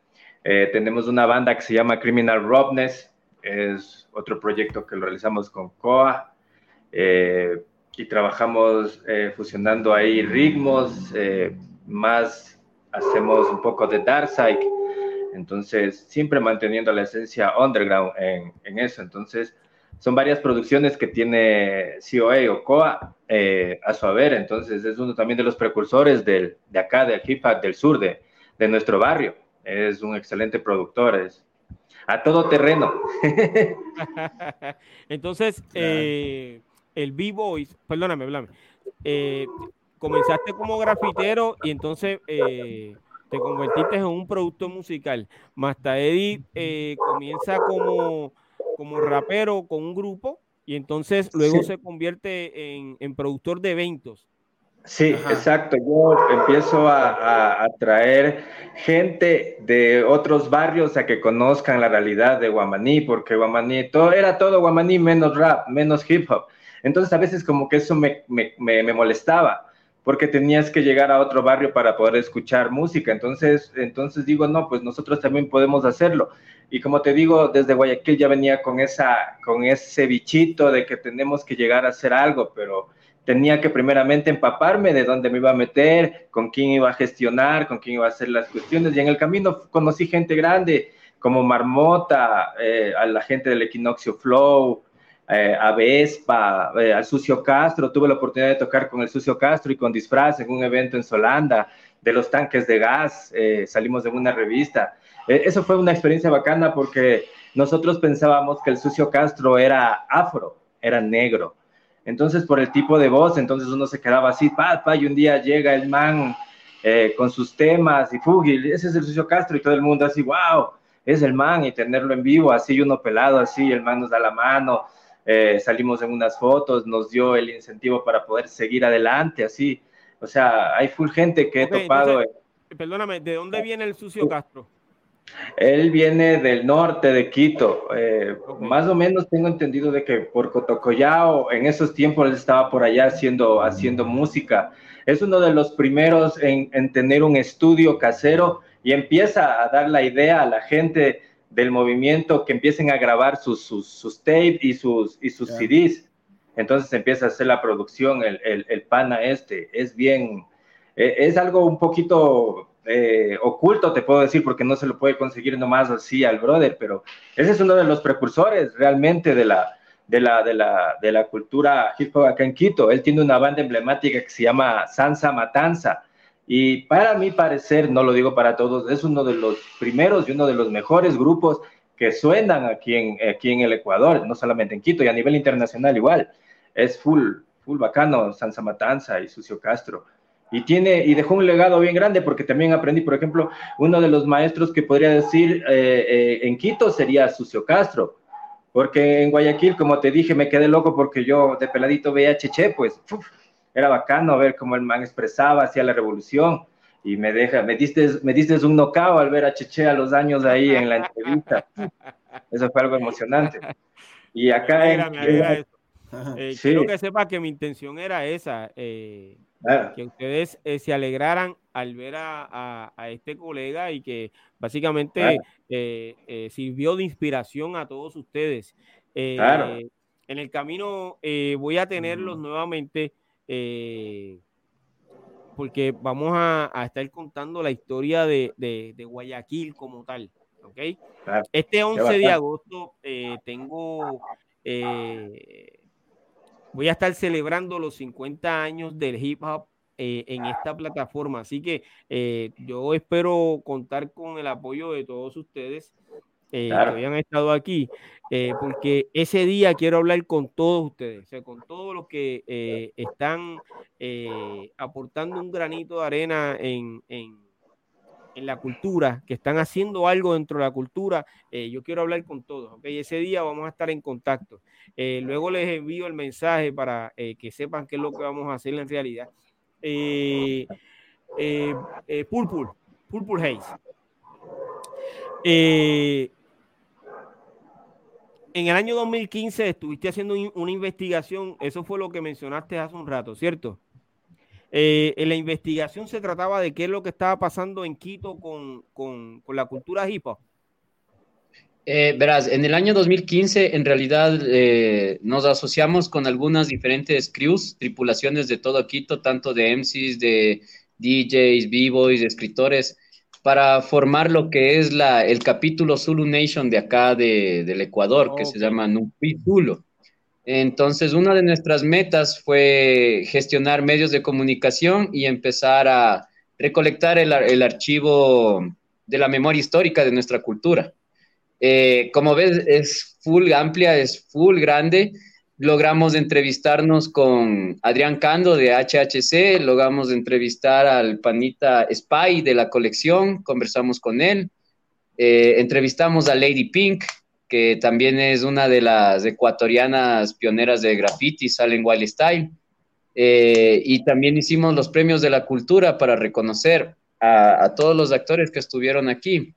Eh, tenemos una banda que se llama Criminal Robness, es otro proyecto que lo realizamos con Coa eh, y trabajamos fusionando ahí ritmos, más hacemos un poco de dark side entonces, siempre manteniendo la esencia underground en, eso. Entonces, son varias producciones que tiene COA o COA eh, a su haber. Entonces, es uno también de los precursores del, de acá, del hip hop del sur, de, de nuestro barrio. Es un excelente productor, es a todo terreno. [laughs] Entonces, eh, el B-Boys, perdóname, perdóname, eh, comenzaste como grafitero y entonces te convertiste en un producto musical. Masta Eddie eh, comienza como, como rapero con un grupo y entonces luego se convierte en, productor de eventos. Sí, exacto. Yo empiezo a, traer gente de otros barrios a que conozcan la realidad de Guamaní, porque Guamaní todo, era todo Guamaní menos rap, menos hip hop. Entonces a veces como que eso me, me, me molestaba porque tenías que llegar a otro barrio para poder escuchar música. Entonces, entonces digo, no, pues nosotros también podemos hacerlo. Y como te digo, desde Guayaquil ya venía con, esa, con ese bichito de que tenemos que llegar a hacer algo, pero tenía que primeramente empaparme de dónde me iba a meter, con quién iba a gestionar, con quién iba a hacer las cuestiones. Y en el camino conocí gente grande como Marmota, eh, a la gente del Equinoccio Flow, eh, a Vespa, eh, al Sucio Castro. Tuve la oportunidad de tocar con el Sucio Castro y con disfraz en un evento en Solanda de los tanques de gas. Eh, salimos de una revista. eso fue una experiencia bacana porque nosotros pensábamos que el Sucio Castro era afro, era negro. Entonces, por el tipo de voz, entonces uno se quedaba así, pa, pa, y un día llega el man con sus temas y Fugil, ese es el Sucio Castro, y todo el mundo así, wow, es el man, y tenerlo en vivo, así uno pelado, así, el man nos da la mano, eh, salimos en unas fotos, nos dio el incentivo para poder seguir adelante, así. O sea, hay full gente que he topado. perdóname, ¿de dónde viene el Sucio Castro? Él viene del norte de Quito. Eh, más o menos tengo entendido de que por Cotocollao, en esos tiempos él estaba por allá haciendo, haciendo música. Es uno de los primeros en, en tener un estudio casero y empieza a dar la idea a la gente del movimiento que empiecen a grabar sus, sus, sus tapes y sus, y sus CDs. Entonces empieza a hacer la producción, el, el, el pana este. Es bien, e, es algo un poquito eh, oculto, te puedo decir, porque no se lo puede conseguir nomás así al brother, pero ese es uno de los precursores realmente de la, de la, de la, de la cultura hip hop acá en Quito. Él tiene una banda emblemática que se llama Sansa Matanza y para mi parecer, no lo digo para todos, es uno de los primeros y uno de los mejores grupos que suenan aquí en, aquí en el Ecuador, no solamente en Quito y a nivel internacional igual. Es full, full bacano Sansa Matanza y Sucio Castro. Y, tiene, y dejó un legado bien grande porque también aprendí, por ejemplo, uno de los maestros que podría decir eh, eh, en Quito sería Sucio Castro. Porque en Guayaquil, como te dije, me quedé loco porque yo de peladito veía Cheche, pues era bacano ver cómo el man expresaba, hacía la revolución y me deja, me diste, me diste un nocao al ver a Cheche a los años ahí en la entrevista. [laughs] Eso fue algo emocionante. Y acá en, eh, Quiero que sepa que mi intención era esa, eh, que ustedes eh, se alegraran al ver a, este colega y que básicamente sirvió de inspiración a todos ustedes. En el camino voy a tenerlos nuevamente eh, porque vamos a, estar contando la historia de, Guayaquil como tal. ¿okay? Este 11 de agosto eh, tengo, eh, voy a estar celebrando los 50 años del hip hop eh, en esta plataforma. Así que eh, yo espero contar con el apoyo de todos ustedes que hayan estado aquí, porque ese día quiero hablar con todos ustedes, o sea, con todos los que están aportando un granito de arena en, en en la cultura, que están haciendo algo dentro de la cultura, eh, yo quiero hablar con todos, ¿ok? Ese día vamos a estar en contacto. Eh, luego les envío el mensaje para eh, que sepan qué es lo que vamos a hacer en realidad. Purple, Purple Haze. En el año 2015 estuviste haciendo una investigación, eso fue lo que mencionaste hace un rato, ¿cierto? Eh, en la investigación se trataba de qué es lo que estaba pasando en Quito con, con, la cultura hip hop. Eh, verás, en el año 2015 en realidad eh, nos asociamos con algunas diferentes crews, tripulaciones de todo Quito, tanto de MCs, de DJs, B-boys, escritores, para formar lo que es la, el capítulo Zulu Nation de acá de, del Ecuador, que se llama Nupi Zulu. Entonces, una de nuestras metas fue gestionar medios de comunicación y empezar a recolectar el, archivo de la memoria histórica de nuestra cultura. Eh, como ves, es full amplia, es full grande. Logramos entrevistarnos con Adrián Cando de HHC, logramos entrevistar al panita Spy de la colección, conversamos con él, eh, entrevistamos a Lady Pink, que también es una de las ecuatorianas pioneras de graffiti, Salen Wild Style. Eh, y también hicimos los premios de la cultura para reconocer a, todos los actores que estuvieron aquí.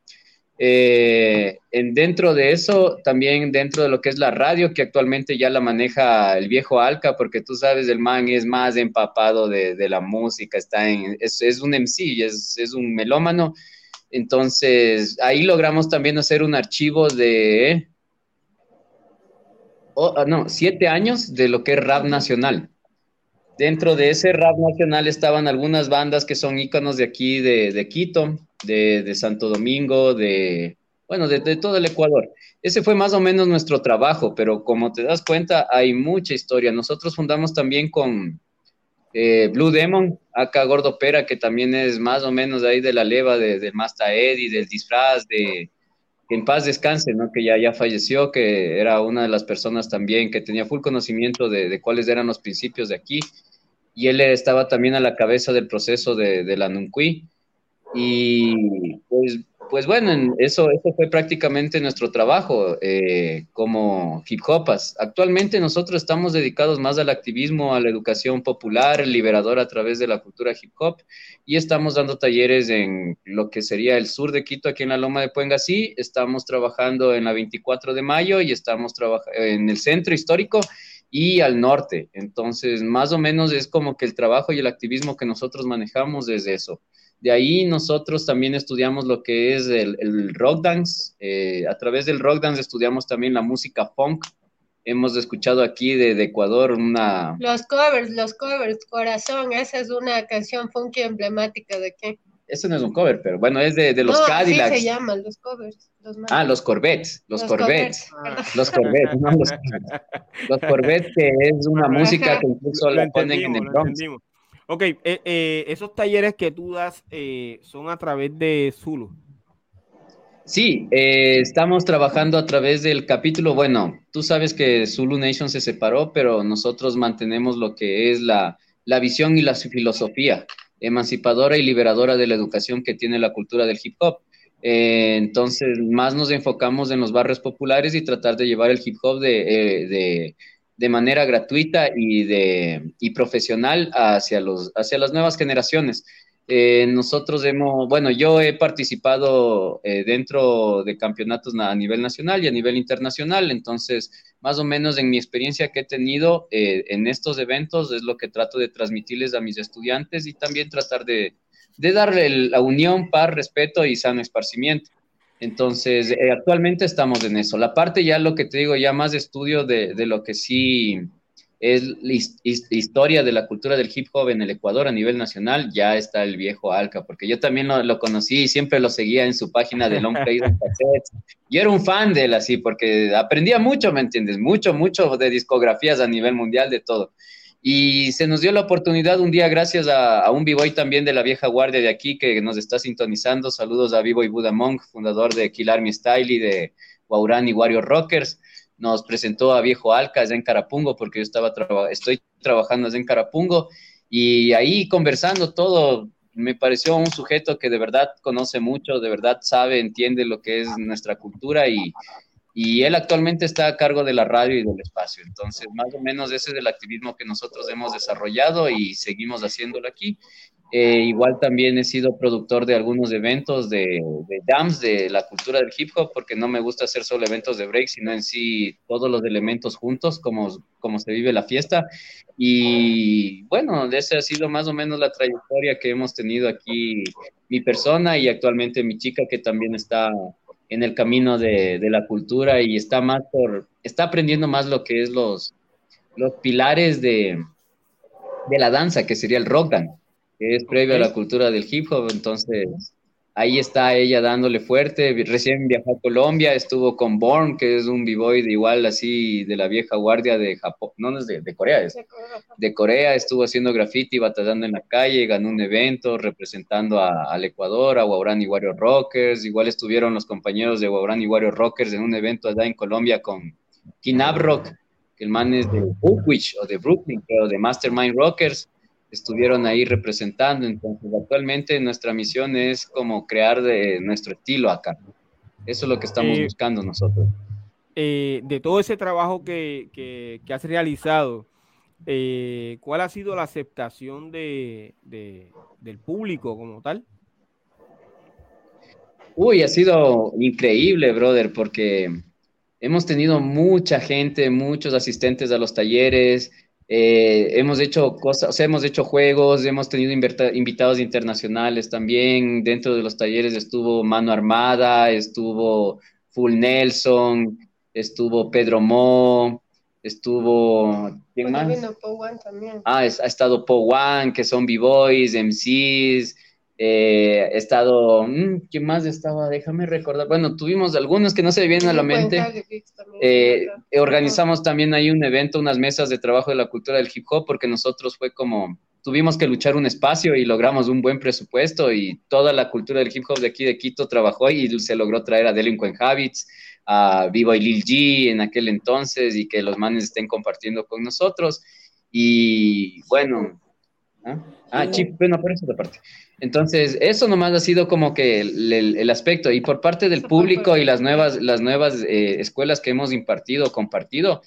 Eh, en, dentro de eso, también dentro de lo que es la radio, que actualmente ya la maneja el viejo Alca, porque tú sabes, el man es más empapado de, la música, está en, es, un MC, es, un melómano, entonces, ahí logramos también hacer un archivo de, oh, ah, no, siete años de lo que es rap nacional. Dentro de ese rap nacional estaban algunas bandas que son íconos de aquí, de, Quito, de, Santo Domingo, de, bueno, de, de, todo el Ecuador. Ese fue más o menos nuestro trabajo, pero como te das cuenta, hay mucha historia. Nosotros fundamos también con, eh, Blue Demon, acá Gordo Pera, que también es más o menos ahí de la leva de, del Masta Eddie, del disfraz, de en paz descanse, ¿no? que ya, ya falleció, que era una de las personas también que tenía full conocimiento de, de cuáles eran los principios de aquí, y él estaba también a la cabeza del proceso de, de la Nunqui, y pues pues bueno, eso, eso fue prácticamente nuestro trabajo eh, como hip hopas. Actualmente nosotros estamos dedicados más al activismo, a la educación popular, liberador a través de la cultura hip hop y estamos dando talleres en lo que sería el sur de Quito, aquí en la Loma de Puengasí. Estamos trabajando en la 24 de mayo y estamos trabajando en el centro histórico y al norte. Entonces, más o menos es como que el trabajo y el activismo que nosotros manejamos desde eso. De ahí nosotros también estudiamos lo que es el, rock dance. Eh, a través del rock dance estudiamos también la música funk. Hemos escuchado aquí de, Ecuador una... Los covers, los covers, corazón, esa es una canción funky emblemática de qué. Ese no es un cover, pero bueno, es de, los no, Cadillacs. se llaman los covers. ah, los Corvettes, los, Corvettes. Los Corvettes, no, los, los, Corvettes, que es una música que incluso la ponen en el Bronx. Ok, eh, eh, esos talleres que tú das eh, son a través de Zulu. Sí, estamos trabajando a través del capítulo, bueno, tú sabes que Zulu Nation se separó, pero nosotros mantenemos lo que es la, la visión y la filosofía emancipadora y liberadora de la educación que tiene la cultura del hip hop. entonces, más nos enfocamos en los barrios populares y tratar de llevar el hip hop de, de manera gratuita y, de, y profesional hacia, los, hacia las nuevas generaciones. Eh, nosotros hemos, bueno, yo he participado eh, dentro de campeonatos a nivel nacional y a nivel internacional, entonces más o menos en mi experiencia que he tenido eh, en estos eventos es lo que trato de transmitirles a mis estudiantes y también tratar de, de darle la unión, paz, respeto y sano esparcimiento. Entonces, eh, actualmente estamos en eso. La parte ya, lo que te digo, ya más de estudio de, de lo que sí es la historia de la cultura del hip hop en el Ecuador a nivel nacional, ya está el viejo Alca, porque yo también lo, lo conocí y siempre lo seguía en su página de Long Play [laughs] Yo era un fan de él así, porque aprendía mucho, ¿me entiendes? Mucho, mucho de discografías a nivel mundial, de todo. Y se nos dio la oportunidad un día, gracias a, un b-boy también de la vieja guardia de aquí que nos está sintonizando. Saludos a b-boy Buda Monk, fundador de Kill Style y de Waurani Warrior Rockers. Nos presentó a Viejo Alca en Carapungo, porque yo estaba estoy trabajando en Carapungo. Y ahí conversando todo, me pareció un sujeto que de verdad conoce mucho, de verdad sabe, entiende lo que es nuestra cultura y, y él actualmente está a cargo de la radio y del espacio. Entonces, más o menos ese es el activismo que nosotros hemos desarrollado y seguimos haciéndolo aquí. Eh, igual también he sido productor de algunos eventos de, de jams de la cultura del hip hop, porque no me gusta hacer solo eventos de break, sino en sí todos los elementos juntos, como, como se vive la fiesta. Y bueno, esa ha sido más o menos la trayectoria que hemos tenido aquí mi persona y actualmente mi chica que también está en el camino de, de, la cultura y está más por, está aprendiendo más lo que es los, los pilares de, de la danza, que sería el rock dance, que es previo a la cultura del hip hop, entonces ahí está ella dándole fuerte. Recién viajó a Colombia, estuvo con Born, que es un b-boy de igual así de la vieja guardia de Japón, no, es de, Corea, es de Corea, estuvo haciendo graffiti, batallando en la calle, ganó un evento representando al Ecuador, a Waurani Warrior Rockers. Igual estuvieron los compañeros de Waurani Warrior Rockers en un evento allá en Colombia con Kinab Rock, que el man es de Bukwich o de Brooklyn, pero de Mastermind Rockers estuvieron ahí representando. Entonces, actualmente nuestra misión es como crear de nuestro estilo acá. Eso es lo que estamos eh, buscando nosotros. Eh, de todo ese trabajo que, que, has realizado, eh, ¿cuál ha sido la aceptación de, del público como tal? Uy, ha sido increíble, brother, porque hemos tenido mucha gente, muchos asistentes a los talleres, eh, hemos hecho cosas, o sea, hemos hecho juegos, hemos tenido invitados internacionales también. Dentro de los talleres estuvo Mano Armada, estuvo Full Nelson, estuvo Pedro Mo, estuvo. ¿Quién más? Ah, ha estado Po One, que son B-Boys, MCs. Eh, he estado, mm, ¿quién más estaba? Déjame recordar. Bueno, tuvimos algunos que no se vienen a la mente. Eh, organizamos también ahí un evento, unas mesas de trabajo de la cultura del hip hop, porque nosotros fue como, tuvimos que luchar un espacio y logramos un buen presupuesto y toda la cultura del hip hop de aquí de Quito trabajó y se logró traer a Delinquent Habits, a Vivo y Lil G en aquel entonces y que los manes estén compartiendo con nosotros. Y bueno, ¿ah? Ah, chip, bueno, por esa parte. Entonces, eso nomás ha sido como que el, aspecto. Y por parte del público y las nuevas, las nuevas eh, escuelas que hemos impartido, compartido,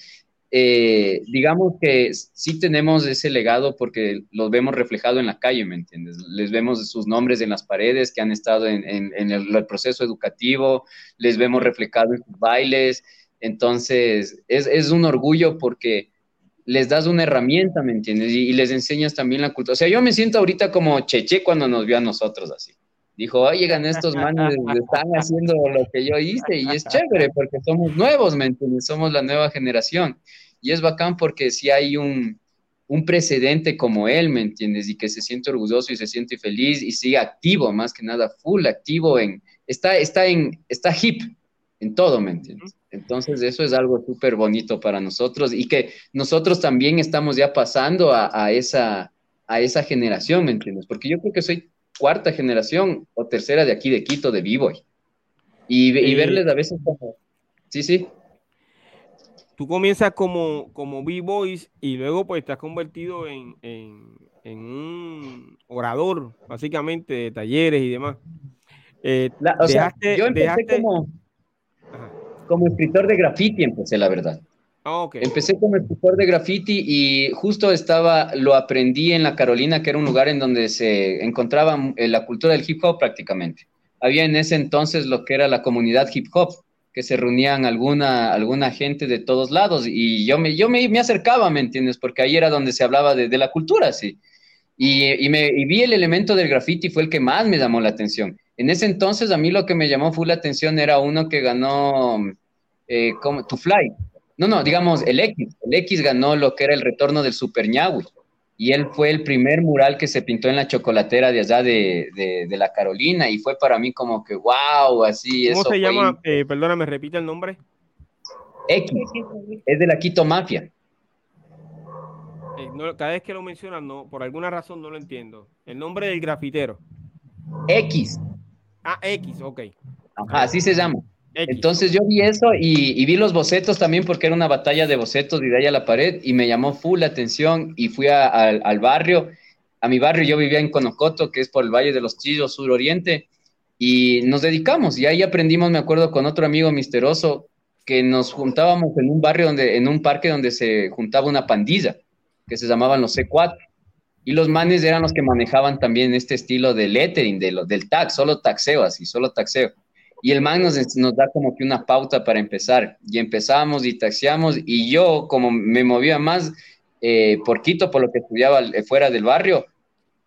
eh, digamos que sí tenemos ese legado porque los vemos reflejado en la calle, ¿me entiendes? Les vemos sus nombres en las paredes que han estado en, el, el, proceso educativo, les vemos reflejado en sus bailes. Entonces, es, es un orgullo porque les das una herramienta, ¿me entiendes? Y, les enseñas también la cultura. O sea, yo me siento ahorita como Cheche cuando nos vio a nosotros así. Dijo, oye, llegan estos manes, [laughs] están haciendo lo que yo hice y es chévere porque somos nuevos, ¿me entiendes? Somos la nueva generación. Y es bacán porque si hay un, un precedente como él, ¿me entiendes? Y que se siente orgulloso y se siente feliz y sigue activo, más que nada, full activo en, está, está en, está hip en todo, ¿me entiendes? Entonces, eso es algo súper bonito para nosotros y que nosotros también estamos ya pasando a, esa, a esa generación, ¿me entiendes? Porque yo creo que soy cuarta generación o tercera de aquí de Quito de B-Boy. Y, verles a veces como... Sí, sí. Tú comienzas como, como B-Boys y luego pues te has convertido en, un orador, básicamente, de talleres y demás. Eh, o sea, yo empecé como como escritor de graffiti empecé, la verdad. Ah, empecé como escritor de graffiti y justo estaba, lo aprendí en la Carolina, que era un lugar en donde se encontraba eh, la cultura del hip hop prácticamente. Había en ese entonces lo que era la comunidad hip hop, que se reunían alguna, alguna gente de todos lados y yo me, yo me, me acercaba, ¿me entiendes? Porque ahí era donde se hablaba de, de la cultura, sí. Y, y, me, y vi el elemento del graffiti, fue el que más me llamó la atención. En ese entonces a mí lo que me llamó full la atención era uno que ganó eh, como, To Fly. No, no, digamos el X. El X ganó lo que era el retorno del Super Ñahui. Y él fue el primer mural que se pintó en la chocolatera de allá de, de, la Carolina. Y fue para mí como que, wow, así. ¿Cómo se llama? Eh, perdóname, repite el nombre. X. Es de la Quito Mafia. Eh, cada vez que lo mencionan, no, por alguna razón no lo entiendo. El nombre del grafitero. X. Ah, X, ok. Ajá, así se llama. Entonces yo vi eso y, vi los bocetos también porque era una batalla de bocetos de ahí a la pared y me llamó full la atención y fui al barrio, a mi barrio, yo vivía en Conocoto, que es por el Valle de los Chillos, sur-oriente, y nos dedicamos y ahí aprendimos, me acuerdo, con otro amigo misterioso, que nos juntábamos en un barrio, donde, en un parque donde se juntaba una pandilla, que se llamaban los C4. Y los manes eran los que manejaban también este estilo de lettering, de del tag, solo taxeo así, solo taxeo. Y el man nos, nos da como que una pauta para empezar. Y empezamos y taxiamos. Y yo, como me movía más eh, por Quito, por lo que estudiaba eh, fuera del barrio,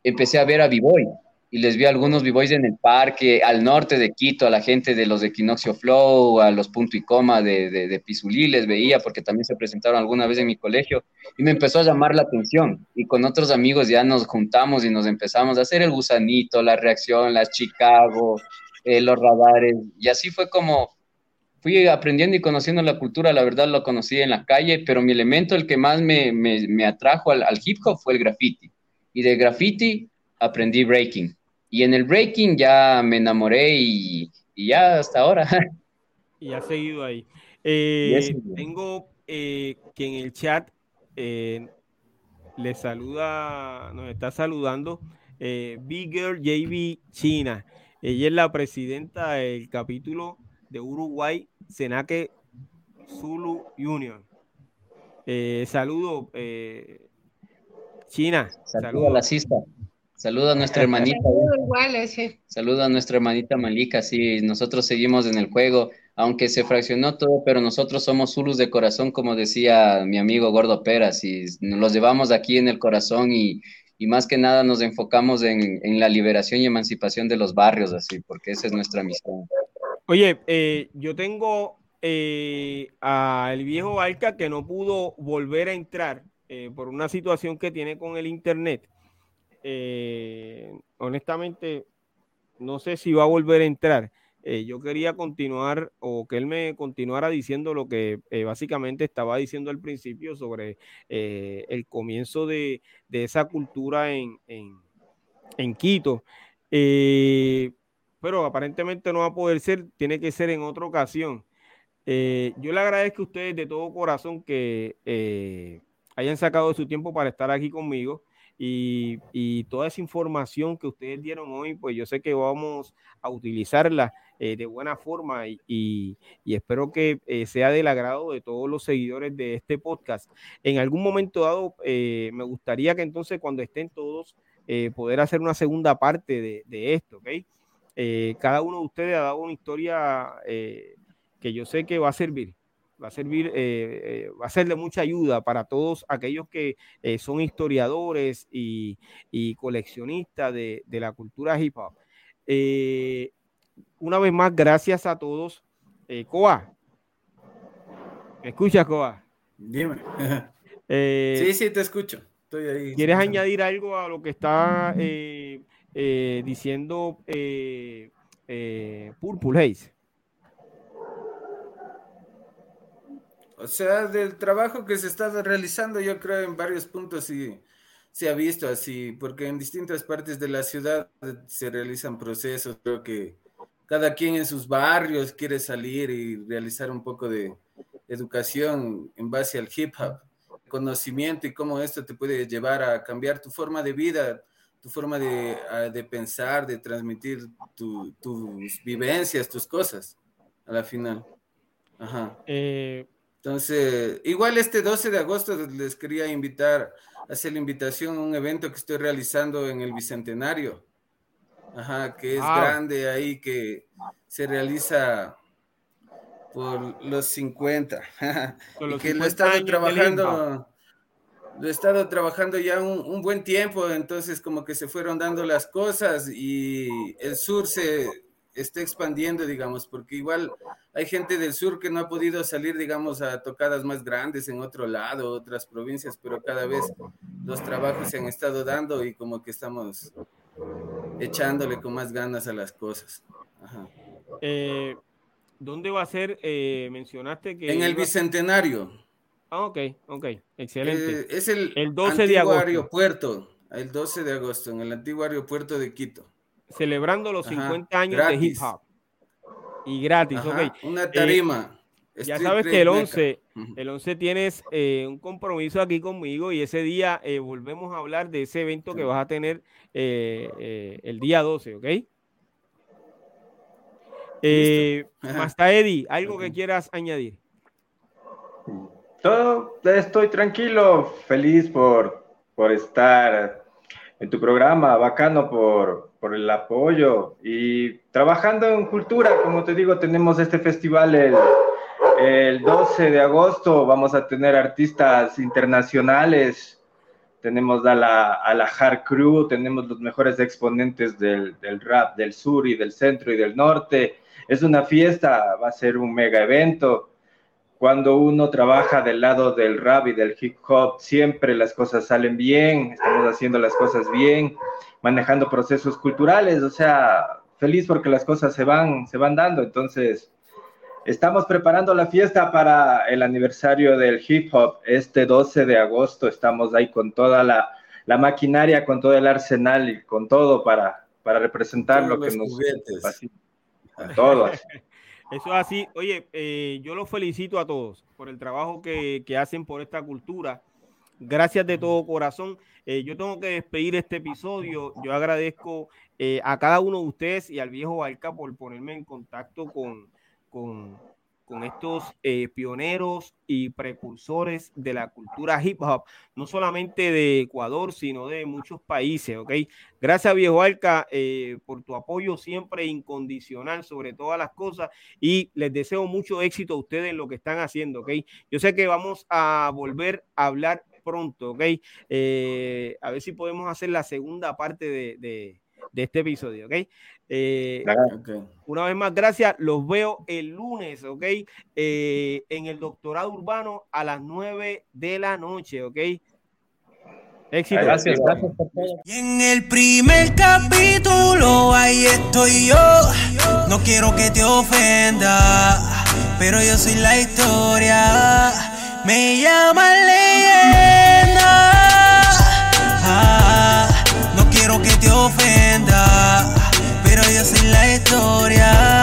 empecé a ver a B-Boy. Y les vi a algunos B-Boys en el parque, al norte de Quito, a la gente de los Equinoccio Flow, a los Punto y Coma de, de, de Pizulí, les veía porque también se presentaron alguna vez en mi colegio. Y me empezó a llamar la atención. Y con otros amigos ya nos juntamos y nos empezamos a hacer el gusanito, la reacción, las Chicago, eh, los radares, y así fue como fui aprendiendo y conociendo la cultura, la verdad lo conocí en la calle, pero mi elemento, el que más me, me, atrajo al, al, hip hop fue el graffiti, y de graffiti aprendí breaking, y en el breaking ya me enamoré y, y ya hasta ahora. [laughs] Y ha seguido ahí. Eh, tengo eh, que en el chat le saluda, nos está saludando Bigger JB China. Ella es la presidenta del capítulo de Uruguay, Senaque Zulu Union. Eh, saludo, eh, China. Saludo a la cista. Saludo a nuestra hermanita. Saludo a nuestra hermanita Malika. Sí, nosotros seguimos en el juego, aunque se fraccionó todo, pero nosotros somos Zulus de corazón, como decía mi amigo Gordo Peras, y nos los llevamos aquí en el corazón y, y más que nada nos enfocamos en, la liberación y emancipación de los barrios, así, porque esa es nuestra misión. Oye, eh, yo tengo eh, al viejo Alca que no pudo volver a entrar eh, por una situación que tiene con el internet. Honestamente, no sé si va a volver a entrar. Eh, yo quería continuar o que él me continuara diciendo lo que eh, básicamente estaba diciendo al principio sobre eh, el comienzo de, esa cultura en, Quito. pero aparentemente no va a poder ser, tiene que ser en otra ocasión. yo le agradezco a ustedes de todo corazón que hayan sacado su tiempo para estar aquí conmigo. Y, y, toda esa información que ustedes dieron hoy, pues yo sé que vamos a utilizarla eh, de buena forma y, espero que eh, sea del agrado de todos los seguidores de este podcast. En algún momento dado, eh, me gustaría que entonces cuando estén todos, poder hacer una segunda parte de, esto, ¿ok? cada uno de ustedes ha dado una historia que yo sé que va a servir va a servir, va a ser de mucha ayuda para todos aquellos que son historiadores y, coleccionistas de, de, la cultura hip hop una vez más, gracias a todos. Eh, Coa, ¿me escuchas, Coa? Dime. [laughs] Eh, sí, sí, te escucho. Estoy ahí. ¿Quieres añadir algo a lo que está eh, eh, diciendo Purple Haze? O sea, del trabajo que se está realizando, yo creo en varios puntos y se ha visto así, porque en distintas partes de la ciudad se realizan procesos, creo que cada quien en sus barrios quiere salir y realizar un poco de educación en base al hip hop, conocimiento y cómo esto te puede llevar a cambiar tu forma de vida, tu forma de, de pensar, de transmitir tus vivencias, tus cosas a la final. Ajá. Eh, Entonces, igual este 12 de agosto les quería invitar, hacer la invitación a un evento que estoy realizando en el Bicentenario. Ajá, que es grande ahí, que se realiza por los 50. [laughs] y que lo he estado trabajando, lo he estado trabajando ya un, buen tiempo, entonces como que se fueron dando las cosas y el sur se está expandiendo, digamos, porque igual hay gente del sur que no ha podido salir, digamos, a tocadas más grandes en otro lado, otras provincias, pero cada vez los trabajos se han estado dando y como que estamos echándole con más ganas a las cosas. Eh, ¿Dónde va a ser? Eh, mencionaste que... En el Bicentenario. Ah, ok, ok, excelente. Eh, es el, el 12 de agosto. aeropuerto, el 12 de agosto, en el antiguo aeropuerto de Quito. Celebrando los 50 años de hip hop. Y gratis, ok. Una eh, tarima. ya sabes que el 11, el 11 tienes eh, un compromiso aquí conmigo y ese día volvemos a hablar de ese evento que vas a tener el día 12, ¿ok? Eh, Eddie, ¿algo que quieras añadir? Todo, estoy tranquilo, feliz por, por estar en tu programa, bacano por, por el apoyo. Y trabajando en cultura, como te digo, tenemos este festival el, el 12 de agosto, vamos a tener artistas internacionales, tenemos a la, a la Hard Crew, tenemos los mejores exponentes del, del rap del sur y del centro y del norte, es una fiesta, va a ser un mega evento. Cuando uno trabaja del lado del rap y del hip hop, siempre las cosas salen bien, estamos haciendo las cosas bien, manejando procesos culturales, o sea, feliz porque las cosas se van, se van dando. Entonces, estamos preparando la fiesta para el aniversario del hip hop. Este 12 de agosto estamos ahí con toda la, maquinaria, con todo el arsenal y con todo para, para representar lo que nos todos. [laughs] Eso es así. Oye, eh, yo los felicito a todos por el trabajo que, hacen por esta cultura. Gracias de todo corazón. Eh, yo tengo que despedir este episodio. Yo agradezco eh, a cada uno de ustedes y al viejo Alca por ponerme en contacto con, con, con estos eh, pioneros y precursores de la cultura hip hop, no solamente de Ecuador, sino de muchos países, ¿ok? Gracias, viejo Alca, eh, por tu apoyo siempre incondicional sobre todas las cosas y les deseo mucho éxito a ustedes en lo que están haciendo, ¿ok? Yo sé que vamos a volver a hablar pronto, ¿ok? Eh, a ver si podemos hacer la segunda parte de de de este episodio, ¿ok? Eh, okay. Una vez más, gracias. Los veo el lunes, ¿ok? Eh, en el doctorado urbano a las 9 de la noche, ¿ok? Éxito. Gracias, gracias. Y en el primer capítulo, ahí estoy yo. No quiero que te ofenda, pero yo soy la historia. Me llama leyenda. Ah, no quiero que te ofenda pero yo soy la historia.